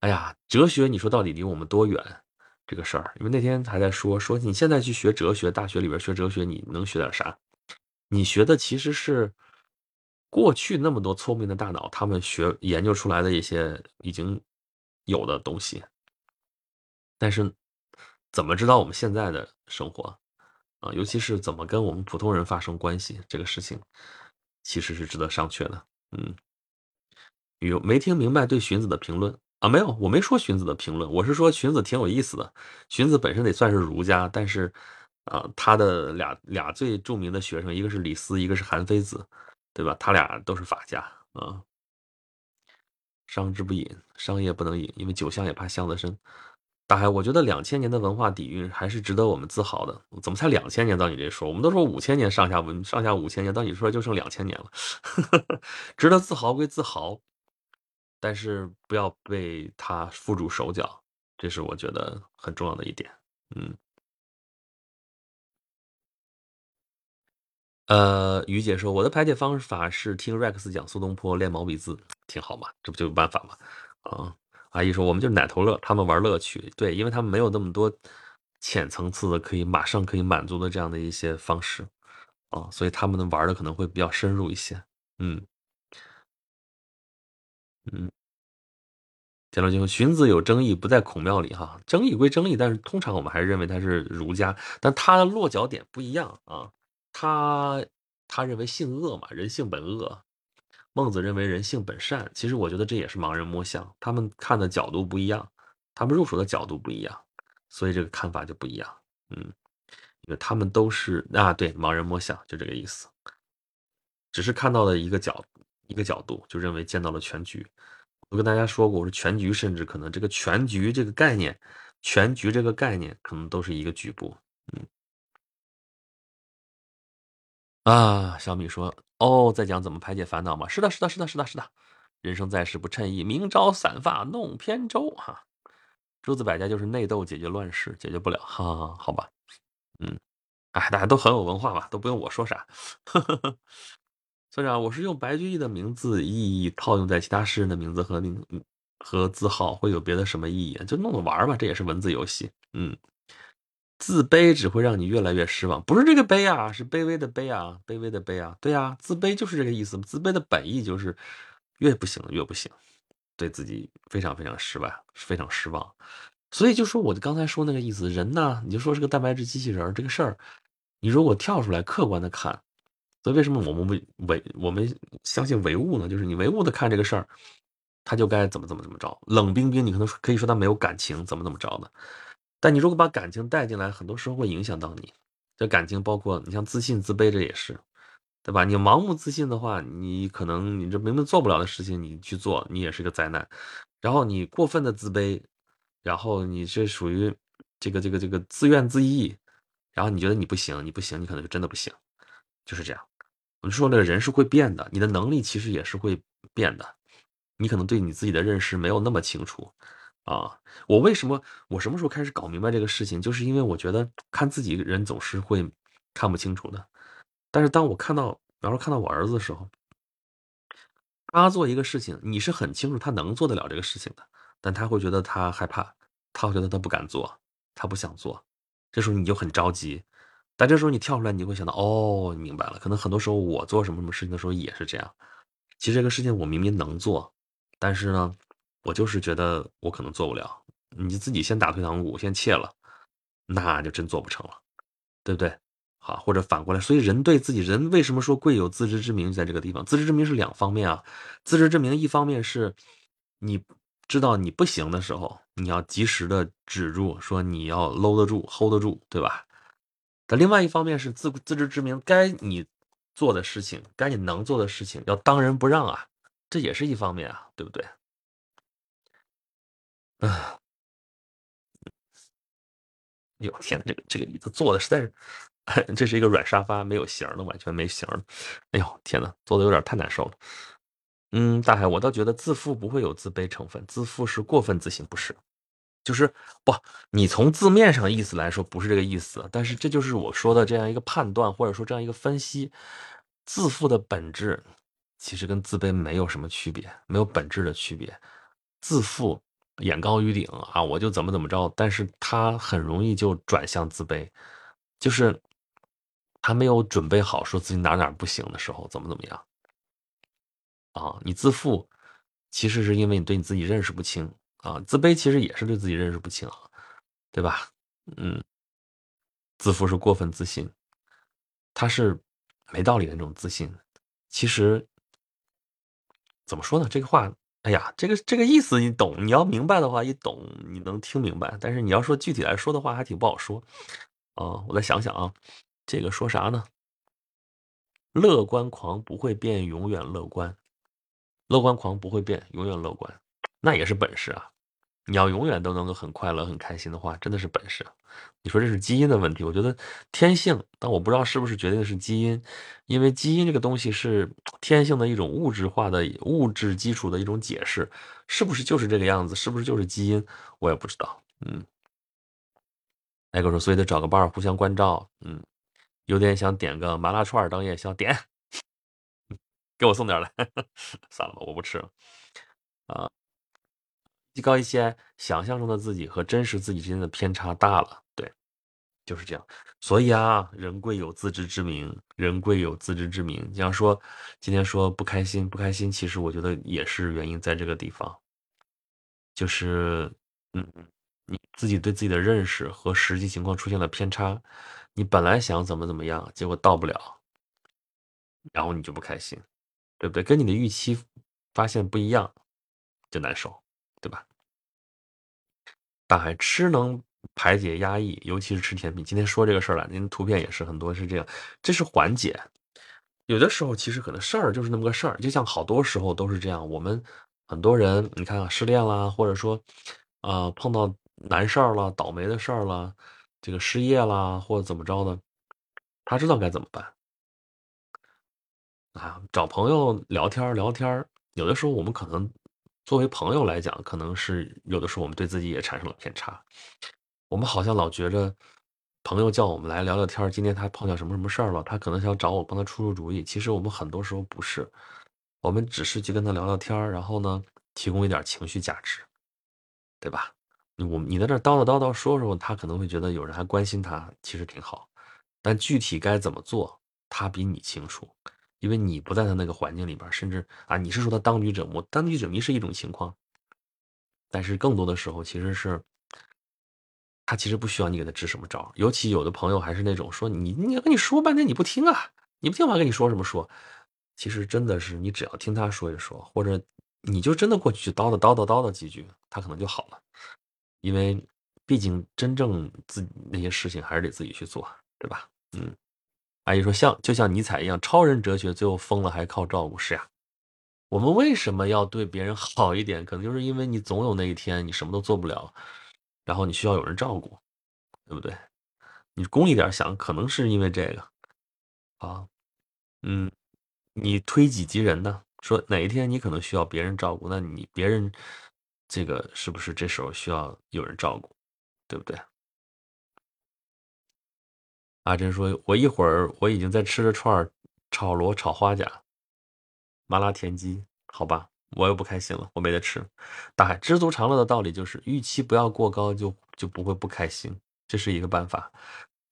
哎呀，哲学你说到底离我们多远？这个事儿，因为那天还在说说你现在去学哲学，大学里边学哲学，你能学点啥？你学的其实是过去那么多聪明的大脑他们学研究出来的一些已经有的东西。但是，怎么知道我们现在的生活啊？尤其是怎么跟我们普通人发生关系，这个事情其实是值得商榷的。嗯，有没听明白对荀子的评论啊？没有，我没说荀子的评论，我是说荀子挺有意思的。荀子本身得算是儒家，但是啊，他的俩俩最著名的学生，一个是李斯，一个是韩非子，对吧？他俩都是法家啊。商之不饮，商业不能饮，因为酒香也怕巷子深。大海，我觉得两千年的文化底蕴还是值得我们自豪的。怎么才两千年？到你这说，我们都说五千年上下文，上下五千年，到你说就剩两千年了，[laughs] 值得自豪归自豪，但是不要被他缚住手脚，这是我觉得很重要的一点。嗯，呃，于姐说，我的排解方法是听 Rex 讲苏东坡，练毛笔字，挺好嘛，这不就有办法吗？啊。阿姨说：“我们就是奶头乐，他们玩乐趣，对，因为他们没有那么多浅层次的可以马上可以满足的这样的一些方式啊，所以他们玩的可能会比较深入一些。嗯嗯，讲到最后，荀子有争议，不在孔庙里哈，争议归争议，但是通常我们还是认为他是儒家，但他的落脚点不一样啊，他他认为性恶嘛，人性本恶。”孟子认为人性本善，其实我觉得这也是盲人摸象，他们看的角度不一样，他们入手的角度不一样，所以这个看法就不一样。嗯，因为他们都是啊，对，盲人摸象就这个意思，只是看到了一个角一个角度，就认为见到了全局。我跟大家说过，我说全局，甚至可能这个全局这个概念，全局这个概念可能都是一个局部。嗯。啊，小米说：“哦，在讲怎么排解烦恼吗？是的，是的，是的，是的，是的。人生在世不称意，明朝散发弄扁舟。哈，诸子百家就是内斗解决乱世，解决不了。哈，好吧，嗯，哎，大家都很有文化吧，都不用我说啥。村长，我是用白居易的名字意义套用在其他诗人的名字和名和字号，会有别的什么意义？就弄着玩吧，这也是文字游戏。嗯。”自卑只会让你越来越失望，不是这个悲啊，是卑微的卑啊，卑微的卑啊，对啊，自卑就是这个意思。自卑的本意就是越不行越不行，对自己非常非常失败，非常失望。所以就说我刚才说那个意思，人呢，你就说是个蛋白质机器人这个事儿，你如果跳出来客观的看，所以为什么我们唯唯我们相信唯物呢？就是你唯物的看这个事儿，他就该怎么怎么怎么着，冷冰冰，你可能可以说他没有感情，怎么怎么着的。但你如果把感情带进来，很多时候会影响到你。这感情包括你像自信、自卑，这也是，对吧？你盲目自信的话，你可能你这明明做不了的事情，你去做，你也是个灾难。然后你过分的自卑，然后你这属于这个这个这个自怨自艾，然后你觉得你不行，你不行，你可能就真的不行，就是这样。我们说那个人是会变的，你的能力其实也是会变的，你可能对你自己的认识没有那么清楚。啊，我为什么我什么时候开始搞明白这个事情？就是因为我觉得看自己人总是会看不清楚的。但是当我看到，比方说看到我儿子的时候，他做一个事情，你是很清楚他能做得了这个事情的，但他会觉得他害怕，他会觉得他不敢做。他不想做，这时候你就很着急。但这时候你跳出来，你会想到，哦，明白了，可能很多时候我做什么什么事情的时候也是这样。其实这个事情我明明能做，但是呢，我就是觉得我可能做不了。你自己先打退堂鼓，先怯了，那就真做不成了，对不对？好，或者反过来，所以人对自己人为什么说贵有自知之明，在这个地方，自知之明是两方面啊。自知之明一方面是你知道你不行的时候，你要及时的止住，说你要搂得住，hold 得住，对吧？但另外一方面是自自知之明，该你做的事情，该你能做的事情，要当仁不让啊，这也是一方面啊，对不对？啊，哟天呐，这个这个椅子坐的实在是，[laughs] 这是一个软沙发，没有型的，完全没型的。哎呦天呐，坐的有点太难受了。嗯，大海，我倒觉得自负不会有自卑成分，自负是过分自信，不是。就是不，你从字面上意思来说不是这个意思，但是这就是我说的这样一个判断，或者说这样一个分析。自负的本质其实跟自卑没有什么区别，没有本质的区别。自负眼高于顶啊，我就怎么怎么着，但是他很容易就转向自卑，就是他没有准备好说自己哪哪不行的时候，怎么怎么样啊？你自负其实是因为你对你自己认识不清。啊，自卑其实也是对自己认识不清，对吧？嗯，自负是过分自信，他是没道理的那种自信。其实怎么说呢？这个话，哎呀，这个这个意思你懂，你要明白的话，一懂你能听明白。但是你要说具体来说的话，还挺不好说。啊，我再想想啊，这个说啥呢？乐观狂不会变，永远乐观；乐观狂不会变，永远乐观，那也是本事啊。你要永远都能够很快乐、很开心的话，真的是本事。你说这是基因的问题，我觉得天性，但我不知道是不是决定的是基因，因为基因这个东西是天性的一种物质化的物质基础的一种解释，是不是就是这个样子？是不是就是基因？我也不知道。嗯，艾哥说，所以得找个伴儿互相关照。嗯，有点想点个麻辣串当夜宵，点，[laughs] 给我送点来。[laughs] 算了吧，我不吃了。啊。提高一些想象中的自己和真实自己之间的偏差大了，对，就是这样。所以啊，人贵有自知之明，人贵有自知之明。你要说今天说不开心，不开心，其实我觉得也是原因在这个地方，就是嗯，你自己对自己的认识和实际情况出现了偏差，你本来想怎么怎么样，结果到不了，然后你就不开心，对不对？跟你的预期发现不一样，就难受。对吧？大海吃能排解压抑，尤其是吃甜品。今天说这个事儿了，您图片也是很多是这样，这是缓解。有的时候其实可能事儿就是那么个事儿，就像好多时候都是这样。我们很多人，你看啊，失恋啦，或者说啊碰到难事儿了、倒霉的事儿了，这个失业啦或者怎么着的，他知道该怎么办啊？找朋友聊天聊天有的时候我们可能。作为朋友来讲，可能是有的时候我们对自己也产生了偏差。我们好像老觉着朋友叫我们来聊聊天，今天他碰见什么什么事儿了，他可能想找我帮他出出主意。其实我们很多时候不是，我们只是去跟他聊聊天，然后呢，提供一点情绪价值，对吧？我你在这叨叨叨叨说说，他可能会觉得有人还关心他，其实挺好。但具体该怎么做，他比你清楚。因为你不在他那个环境里边，甚至啊，你是说他当局者迷，当局者迷是一种情况，但是更多的时候其实是，他其实不需要你给他支什么招，尤其有的朋友还是那种说你，你跟你说半天你不听啊，你不听我跟你说什么说，其实真的是你只要听他说一说，或者你就真的过去叨叨叨叨叨叨几句，他可能就好了，因为毕竟真正自那些事情还是得自己去做，对吧？嗯。阿姨说：“像就像尼采一样，超人哲学最后疯了还靠照顾。是呀，我们为什么要对别人好一点？可能就是因为你总有那一天你什么都做不了，然后你需要有人照顾，对不对？你功利点想，可能是因为这个啊。嗯，你推己及人呢？说哪一天你可能需要别人照顾，那你别人这个是不是这时候需要有人照顾，对不对？”阿珍说：“我一会儿我已经在吃着串儿，炒螺、炒花甲、麻辣田鸡，好吧，我又不开心了，我没得吃。大海知足常乐的道理就是，预期不要过高，就就不会不开心。这是一个办法。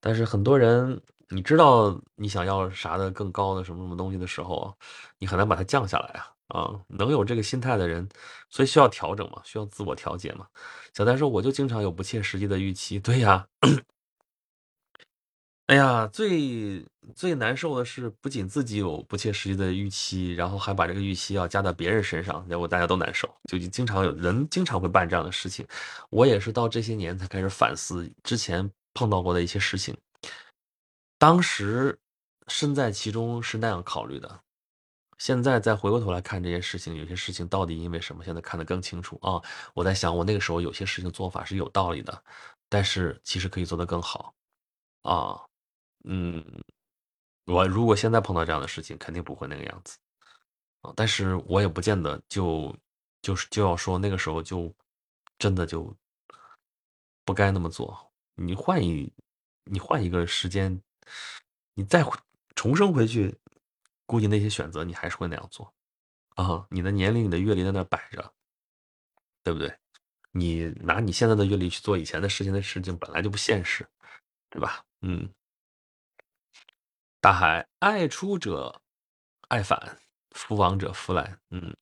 但是很多人，你知道你想要啥的更高的什么什么东西的时候，你很难把它降下来啊啊！能有这个心态的人，所以需要调整嘛，需要自我调节嘛。小戴说：“我就经常有不切实际的预期。”对呀。哎呀，最最难受的是，不仅自己有不切实际的预期，然后还把这个预期要加到别人身上，结果大家都难受。就经常有人经常会办这样的事情。我也是到这些年才开始反思之前碰到过的一些事情。当时身在其中是那样考虑的，现在再回过头来看这些事情，有些事情到底因为什么？现在看得更清楚啊！我在想，我那个时候有些事情做法是有道理的，但是其实可以做得更好啊。嗯，我如果现在碰到这样的事情，肯定不会那个样子啊。但是我也不见得就就是就要说那个时候就真的就不该那么做。你换一你换一个时间，你再重生回去，估计那些选择你还是会那样做啊。你的年龄、你的阅历在那摆着，对不对？你拿你现在的阅历去做以前的事情的事情，本来就不现实，对吧？嗯。大海爱出者爱返，福往者福来。嗯，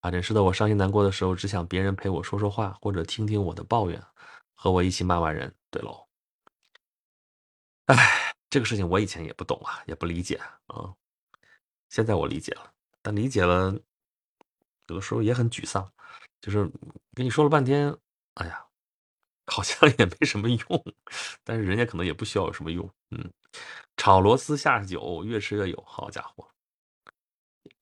啊，真是的，我伤心难过的时候，只想别人陪我说说话，或者听听我的抱怨，和我一起骂骂人。对喽，哎，这个事情我以前也不懂啊，也不理解啊，现在我理解了，但理解了，有的时候也很沮丧，就是跟你说了半天，哎呀，好像也没什么用，但是人家可能也不需要有什么用，嗯。炒螺丝下酒，越吃越有。好家伙，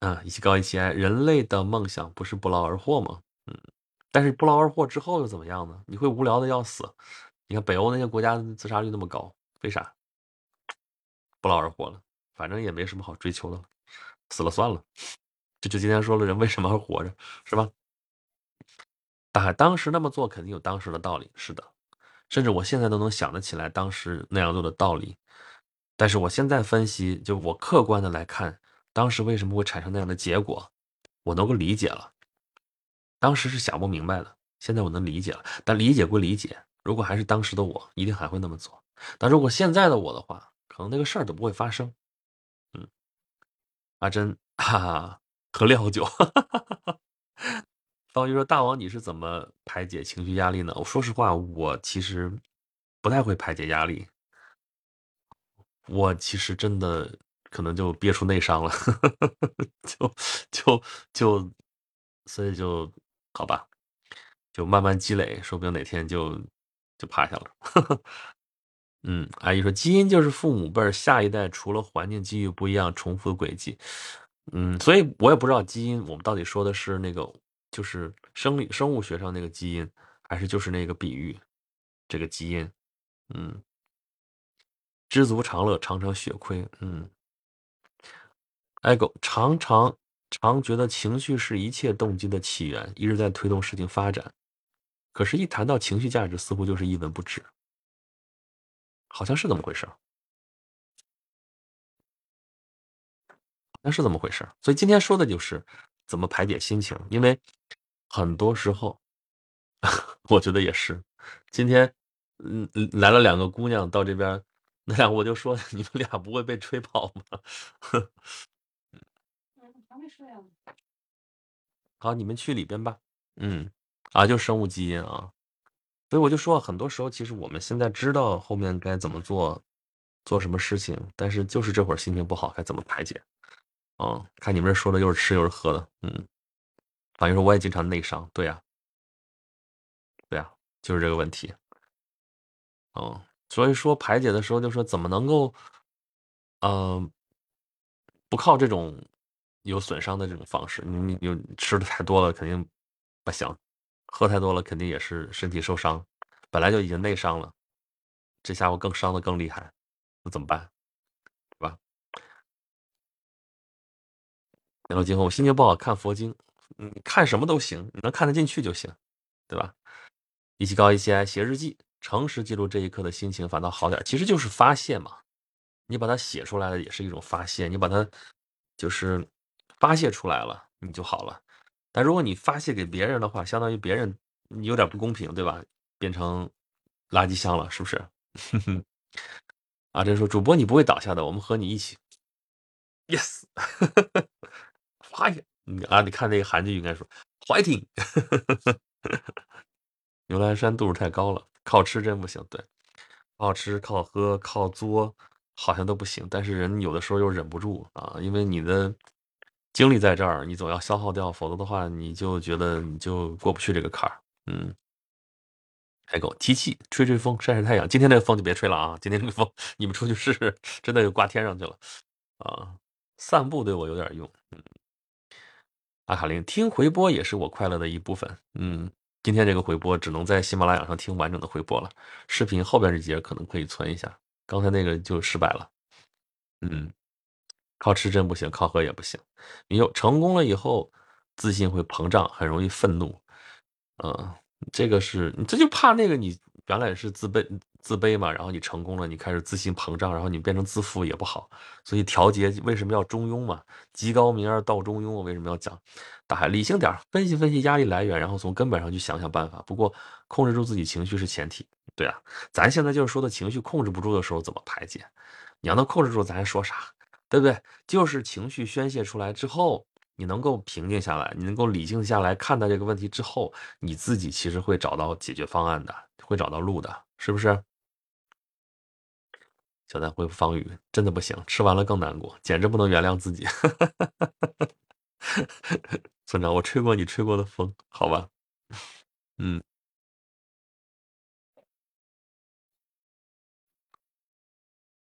啊，一起高一起。人类的梦想不是不劳而获吗？嗯，但是不劳而获之后又怎么样呢？你会无聊的要死。你看北欧那些国家自杀率那么高，为啥？不劳而获了，反正也没什么好追求的了，死了算了。这就今天说了，人为什么还活着，是吧？大海当时那么做肯定有当时的道理，是的，甚至我现在都能想得起来当时那样做的道理。但是我现在分析，就我客观的来看，当时为什么会产生那样的结果，我能够理解了。当时是想不明白的，现在我能理解了。但理解归理解，如果还是当时的我，一定还会那么做。但如果现在的我的话，可能那个事儿都不会发生。嗯，阿珍，哈哈，喝料酒。哈哈哈哈方就说：“大王，你是怎么排解情绪压力呢？”我说实话，我其实不太会排解压力。我其实真的可能就憋出内伤了，[laughs] 就就就，所以就好吧，就慢慢积累，说不定哪天就就趴下了。[laughs] 嗯，阿姨说基因就是父母辈儿下一代除了环境机遇不一样，重复的轨迹。嗯，所以我也不知道基因我们到底说的是那个就是生理生物学上那个基因，还是就是那个比喻这个基因。嗯。知足常乐，常常血亏。嗯，爱狗常常常觉得情绪是一切动机的起源，一直在推动事情发展。可是，一谈到情绪价值，似乎就是一文不值。好像是这么回事，那是怎么回事？所以今天说的就是怎么排解心情，因为很多时候，[laughs] 我觉得也是。今天，嗯，来了两个姑娘到这边。那俩我就说 [laughs] 你们俩不会被吹跑吗？还没睡啊。好，你们去里边吧。嗯，啊，就生物基因啊。所以我就说，很多时候其实我们现在知道后面该怎么做，做什么事情，但是就是这会儿心情不好，该怎么排解？嗯，看你们这说的又是吃又是喝的，嗯。反正说我也经常内伤，对呀，对呀，就是这个问题。嗯。所以说排解的时候，就说怎么能够，嗯，不靠这种有损伤的这种方式。你你吃的太多了，肯定不行；喝太多了，肯定也是身体受伤。本来就已经内伤了，这下我更伤的更厉害，那怎么办？是吧？然后今后我心情不好，看佛经，嗯，看什么都行，你能看得进去就行，对吧？一起高一起爱，写日记。诚实记录这一刻的心情，反倒好点，其实就是发泄嘛。你把它写出来了，也是一种发泄。你把它就是发泄出来了，你就好了。但如果你发泄给别人的话，相当于别人你有点不公平，对吧？变成垃圾箱了，是不是？[laughs] 阿珍说：“主播你不会倒下的，我们和你一起。”Yes，[laughs] 发言啊！你看那个韩剧应该说 “fighting”。[laughs] 牛栏山度数太高了，靠吃真不行。对，靠吃、靠喝、靠作，好像都不行。但是人有的时候又忍不住啊，因为你的精力在这儿，你总要消耗掉，否则的话，你就觉得你就过不去这个坎儿。嗯。还够提气，吹吹风，晒晒太阳。今天这个风就别吹了啊！今天这个风，你们出去试试，真的就挂天上去了啊！散步对我有点用。嗯，阿卡林听回播也是我快乐的一部分。嗯，今天这个回播只能在喜马拉雅上听完整的回播了，视频后边这节可能可以存一下。刚才那个就失败了。嗯，靠吃真不行，靠喝也不行。你有成功了以后，自信会膨胀，很容易愤怒。嗯。这个是你这就怕那个你原来是自卑自卑嘛，然后你成功了，你开始自信膨胀，然后你变成自负也不好，所以调节为什么要中庸嘛？极高明而道中庸，我为什么要讲？大海理性点，分析分析压力来源，然后从根本上去想想办法。不过控制住自己情绪是前提，对啊，咱现在就是说的情绪控制不住的时候怎么排解？你要能控制住，咱还说啥？对不对？就是情绪宣泄出来之后。你能够平静下来，你能够理性下来看待这个问题之后，你自己其实会找到解决方案的，会找到路的，是不是？小蛋回复方宇，真的不行，吃完了更难过，简直不能原谅自己。[laughs] 村长，我吹过你吹过的风，好吧？嗯。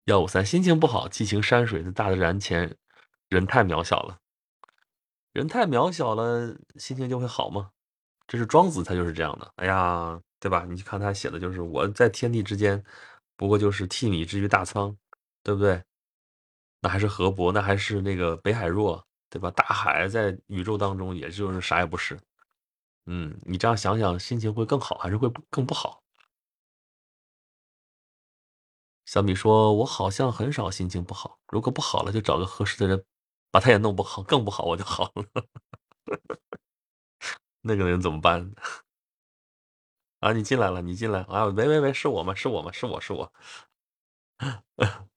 幺五三，心情不好，激情山水，在大自然前，人太渺小了。人太渺小了，心情就会好吗？这是庄子，他就是这样的。哎呀，对吧？你去看他写的，就是我在天地之间，不过就是替你之于大仓，对不对？那还是河伯，那还是那个北海若，对吧？大海在宇宙当中，也就是啥也不是。嗯，你这样想想，心情会更好，还是会更不好？小米说：“我好像很少心情不好，如果不好了，就找个合适的人。”把他也弄不好，更不好，我就好了。[laughs] 那个人怎么办？啊，你进来了，你进来啊！喂喂喂，是我吗？是我吗？是我是我。[laughs]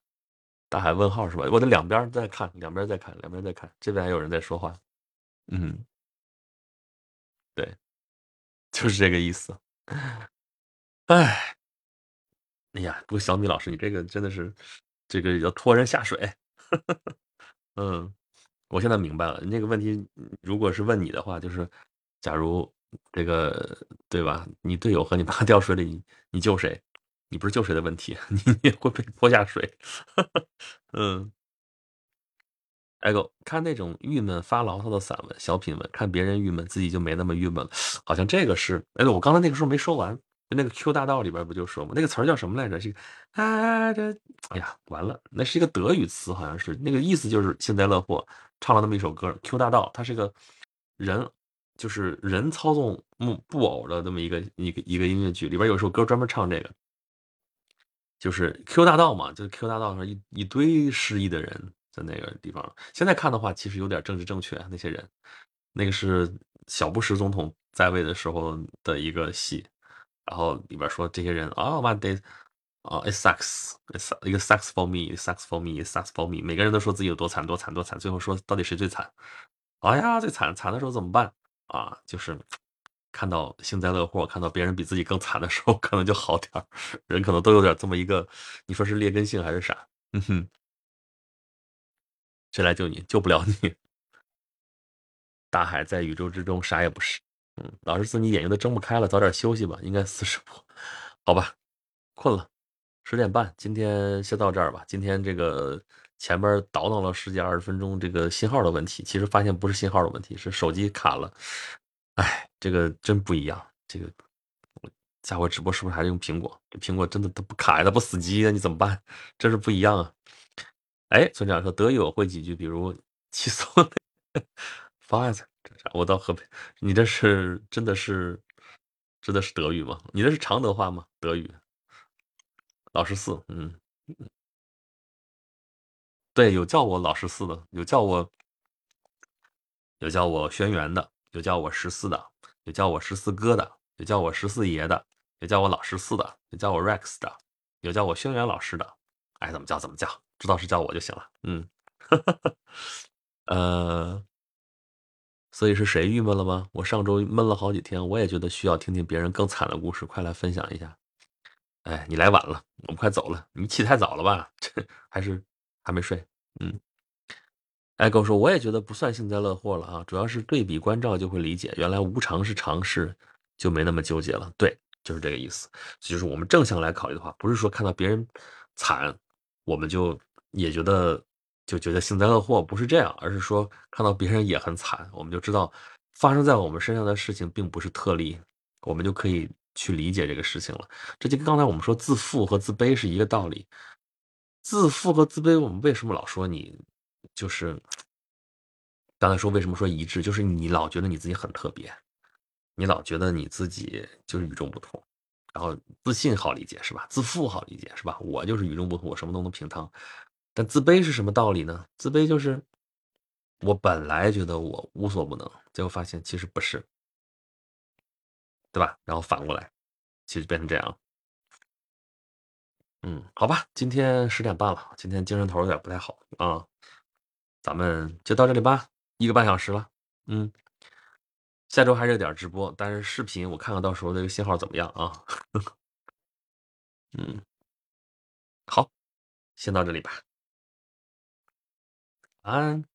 大海问号是吧？我的两边在看，两边在看，两边在看，这边还有人在说话。嗯，对，[laughs] 就是这个意思。哎，哎呀，不过小米老师，你这个真的是，这个要拖人下水。[laughs] 嗯。我现在明白了，那个问题，如果是问你的话，就是，假如这个对吧？你队友和你爸 [laughs] 掉水里，你救谁？你不是救谁的问题，[laughs] 你也会被拖下水。[laughs] 嗯。哎哥，看那种郁闷发牢骚的散文、小品文，看别人郁闷，自己就没那么郁闷了。好像这个是，哎，我刚才那个时候没说完，那个 Q 大道里边不就说吗？那个词儿叫什么来着？是啊，这，哎呀，完了，那是一个德语词，好像是那个意思，就是幸灾乐祸。唱了那么一首歌《Q 大道》，它是个人，就是人操纵木布偶的这么一个一个一个音乐剧，里边有首歌专门唱这个，就是 Q 大道嘛，就是 Q 大道上一一堆失意的人在那个地方。现在看的话，其实有点政治正确，那些人，那个是小布什总统在位的时候的一个戏，然后里边说这些人啊，What they 啊，it sucks，一个 sucks for me，sucks for me，sucks for me，每个人都说自己有多惨，多惨，多惨，最后说到底谁最惨？哎呀，最惨，惨的时候怎么办？啊，就是看到幸灾乐祸，看到别人比自己更惨的时候，[laughs] 可能就好点儿。人可能都有点这么一个，你说是劣根性还是啥？嗯哼，谁来救你？救不了你。大海在宇宙之中，啥也不是。嗯，老师，自己眼睛都睁不开了，早点休息吧，应该四十步，好吧，困了。十点半，今天先到这儿吧。今天这个前边倒腾了十几二十分钟，这个信号的问题，其实发现不是信号的问题，是手机卡了。哎，这个真不一样。这个下回直播是不是还是用苹果？这苹果真的它不卡呀，它不死机呀，你怎么办？真是不一样啊。哎，村长说德语我会几句，比如气死我了，发一下。我到河北，你这是真的是真的是德语吗？你这是常德话吗？德语？老十四，嗯，对，有叫我老十四的，有叫我，有叫我轩辕的，有叫我十四的，有叫我十四哥的，有叫我十四爷的，有叫我老十四的，有叫我 Rex 的，有叫我轩辕老师的，爱怎么叫怎么叫，知道是叫我就行了。嗯，[laughs] 呃，所以是谁郁闷了吗？我上周闷了好几天，我也觉得需要听听别人更惨的故事，快来分享一下。哎，你来晚了，我们快走了。你起太早了吧？[laughs] 这还是还没睡？嗯。哎，狗说，我也觉得不算幸灾乐祸了啊，主要是对比关照就会理解，原来无常是常事，就没那么纠结了。对，就是这个意思。就是我们正向来考虑的话，不是说看到别人惨，我们就也觉得就觉得幸灾乐祸，不是这样，而是说看到别人也很惨，我们就知道发生在我们身上的事情并不是特例，我们就可以去理解这个事情了。这就跟刚才我们说自负和自卑是一个道理。自负和自卑，我们为什么老说你？就是刚才说为什么说一致，就是你老觉得你自己很特别，你老觉得你自己就是与众不同，然后自信好理解是吧？自负好理解是吧？我就是与众不同，我什么都能平摊。但自卑是什么道理呢？自卑就是我本来觉得我无所不能，结果发现其实不是，对吧？然后反过来，其实变成这样。嗯，好吧，今天十点半了，今天精神头有点不太好啊。咱们就到这里吧，一个半小时了。嗯，下周还是有点直播，但是视频我看看到时候这个信号怎么样啊？[laughs] 嗯，好，先到这里吧，晚安。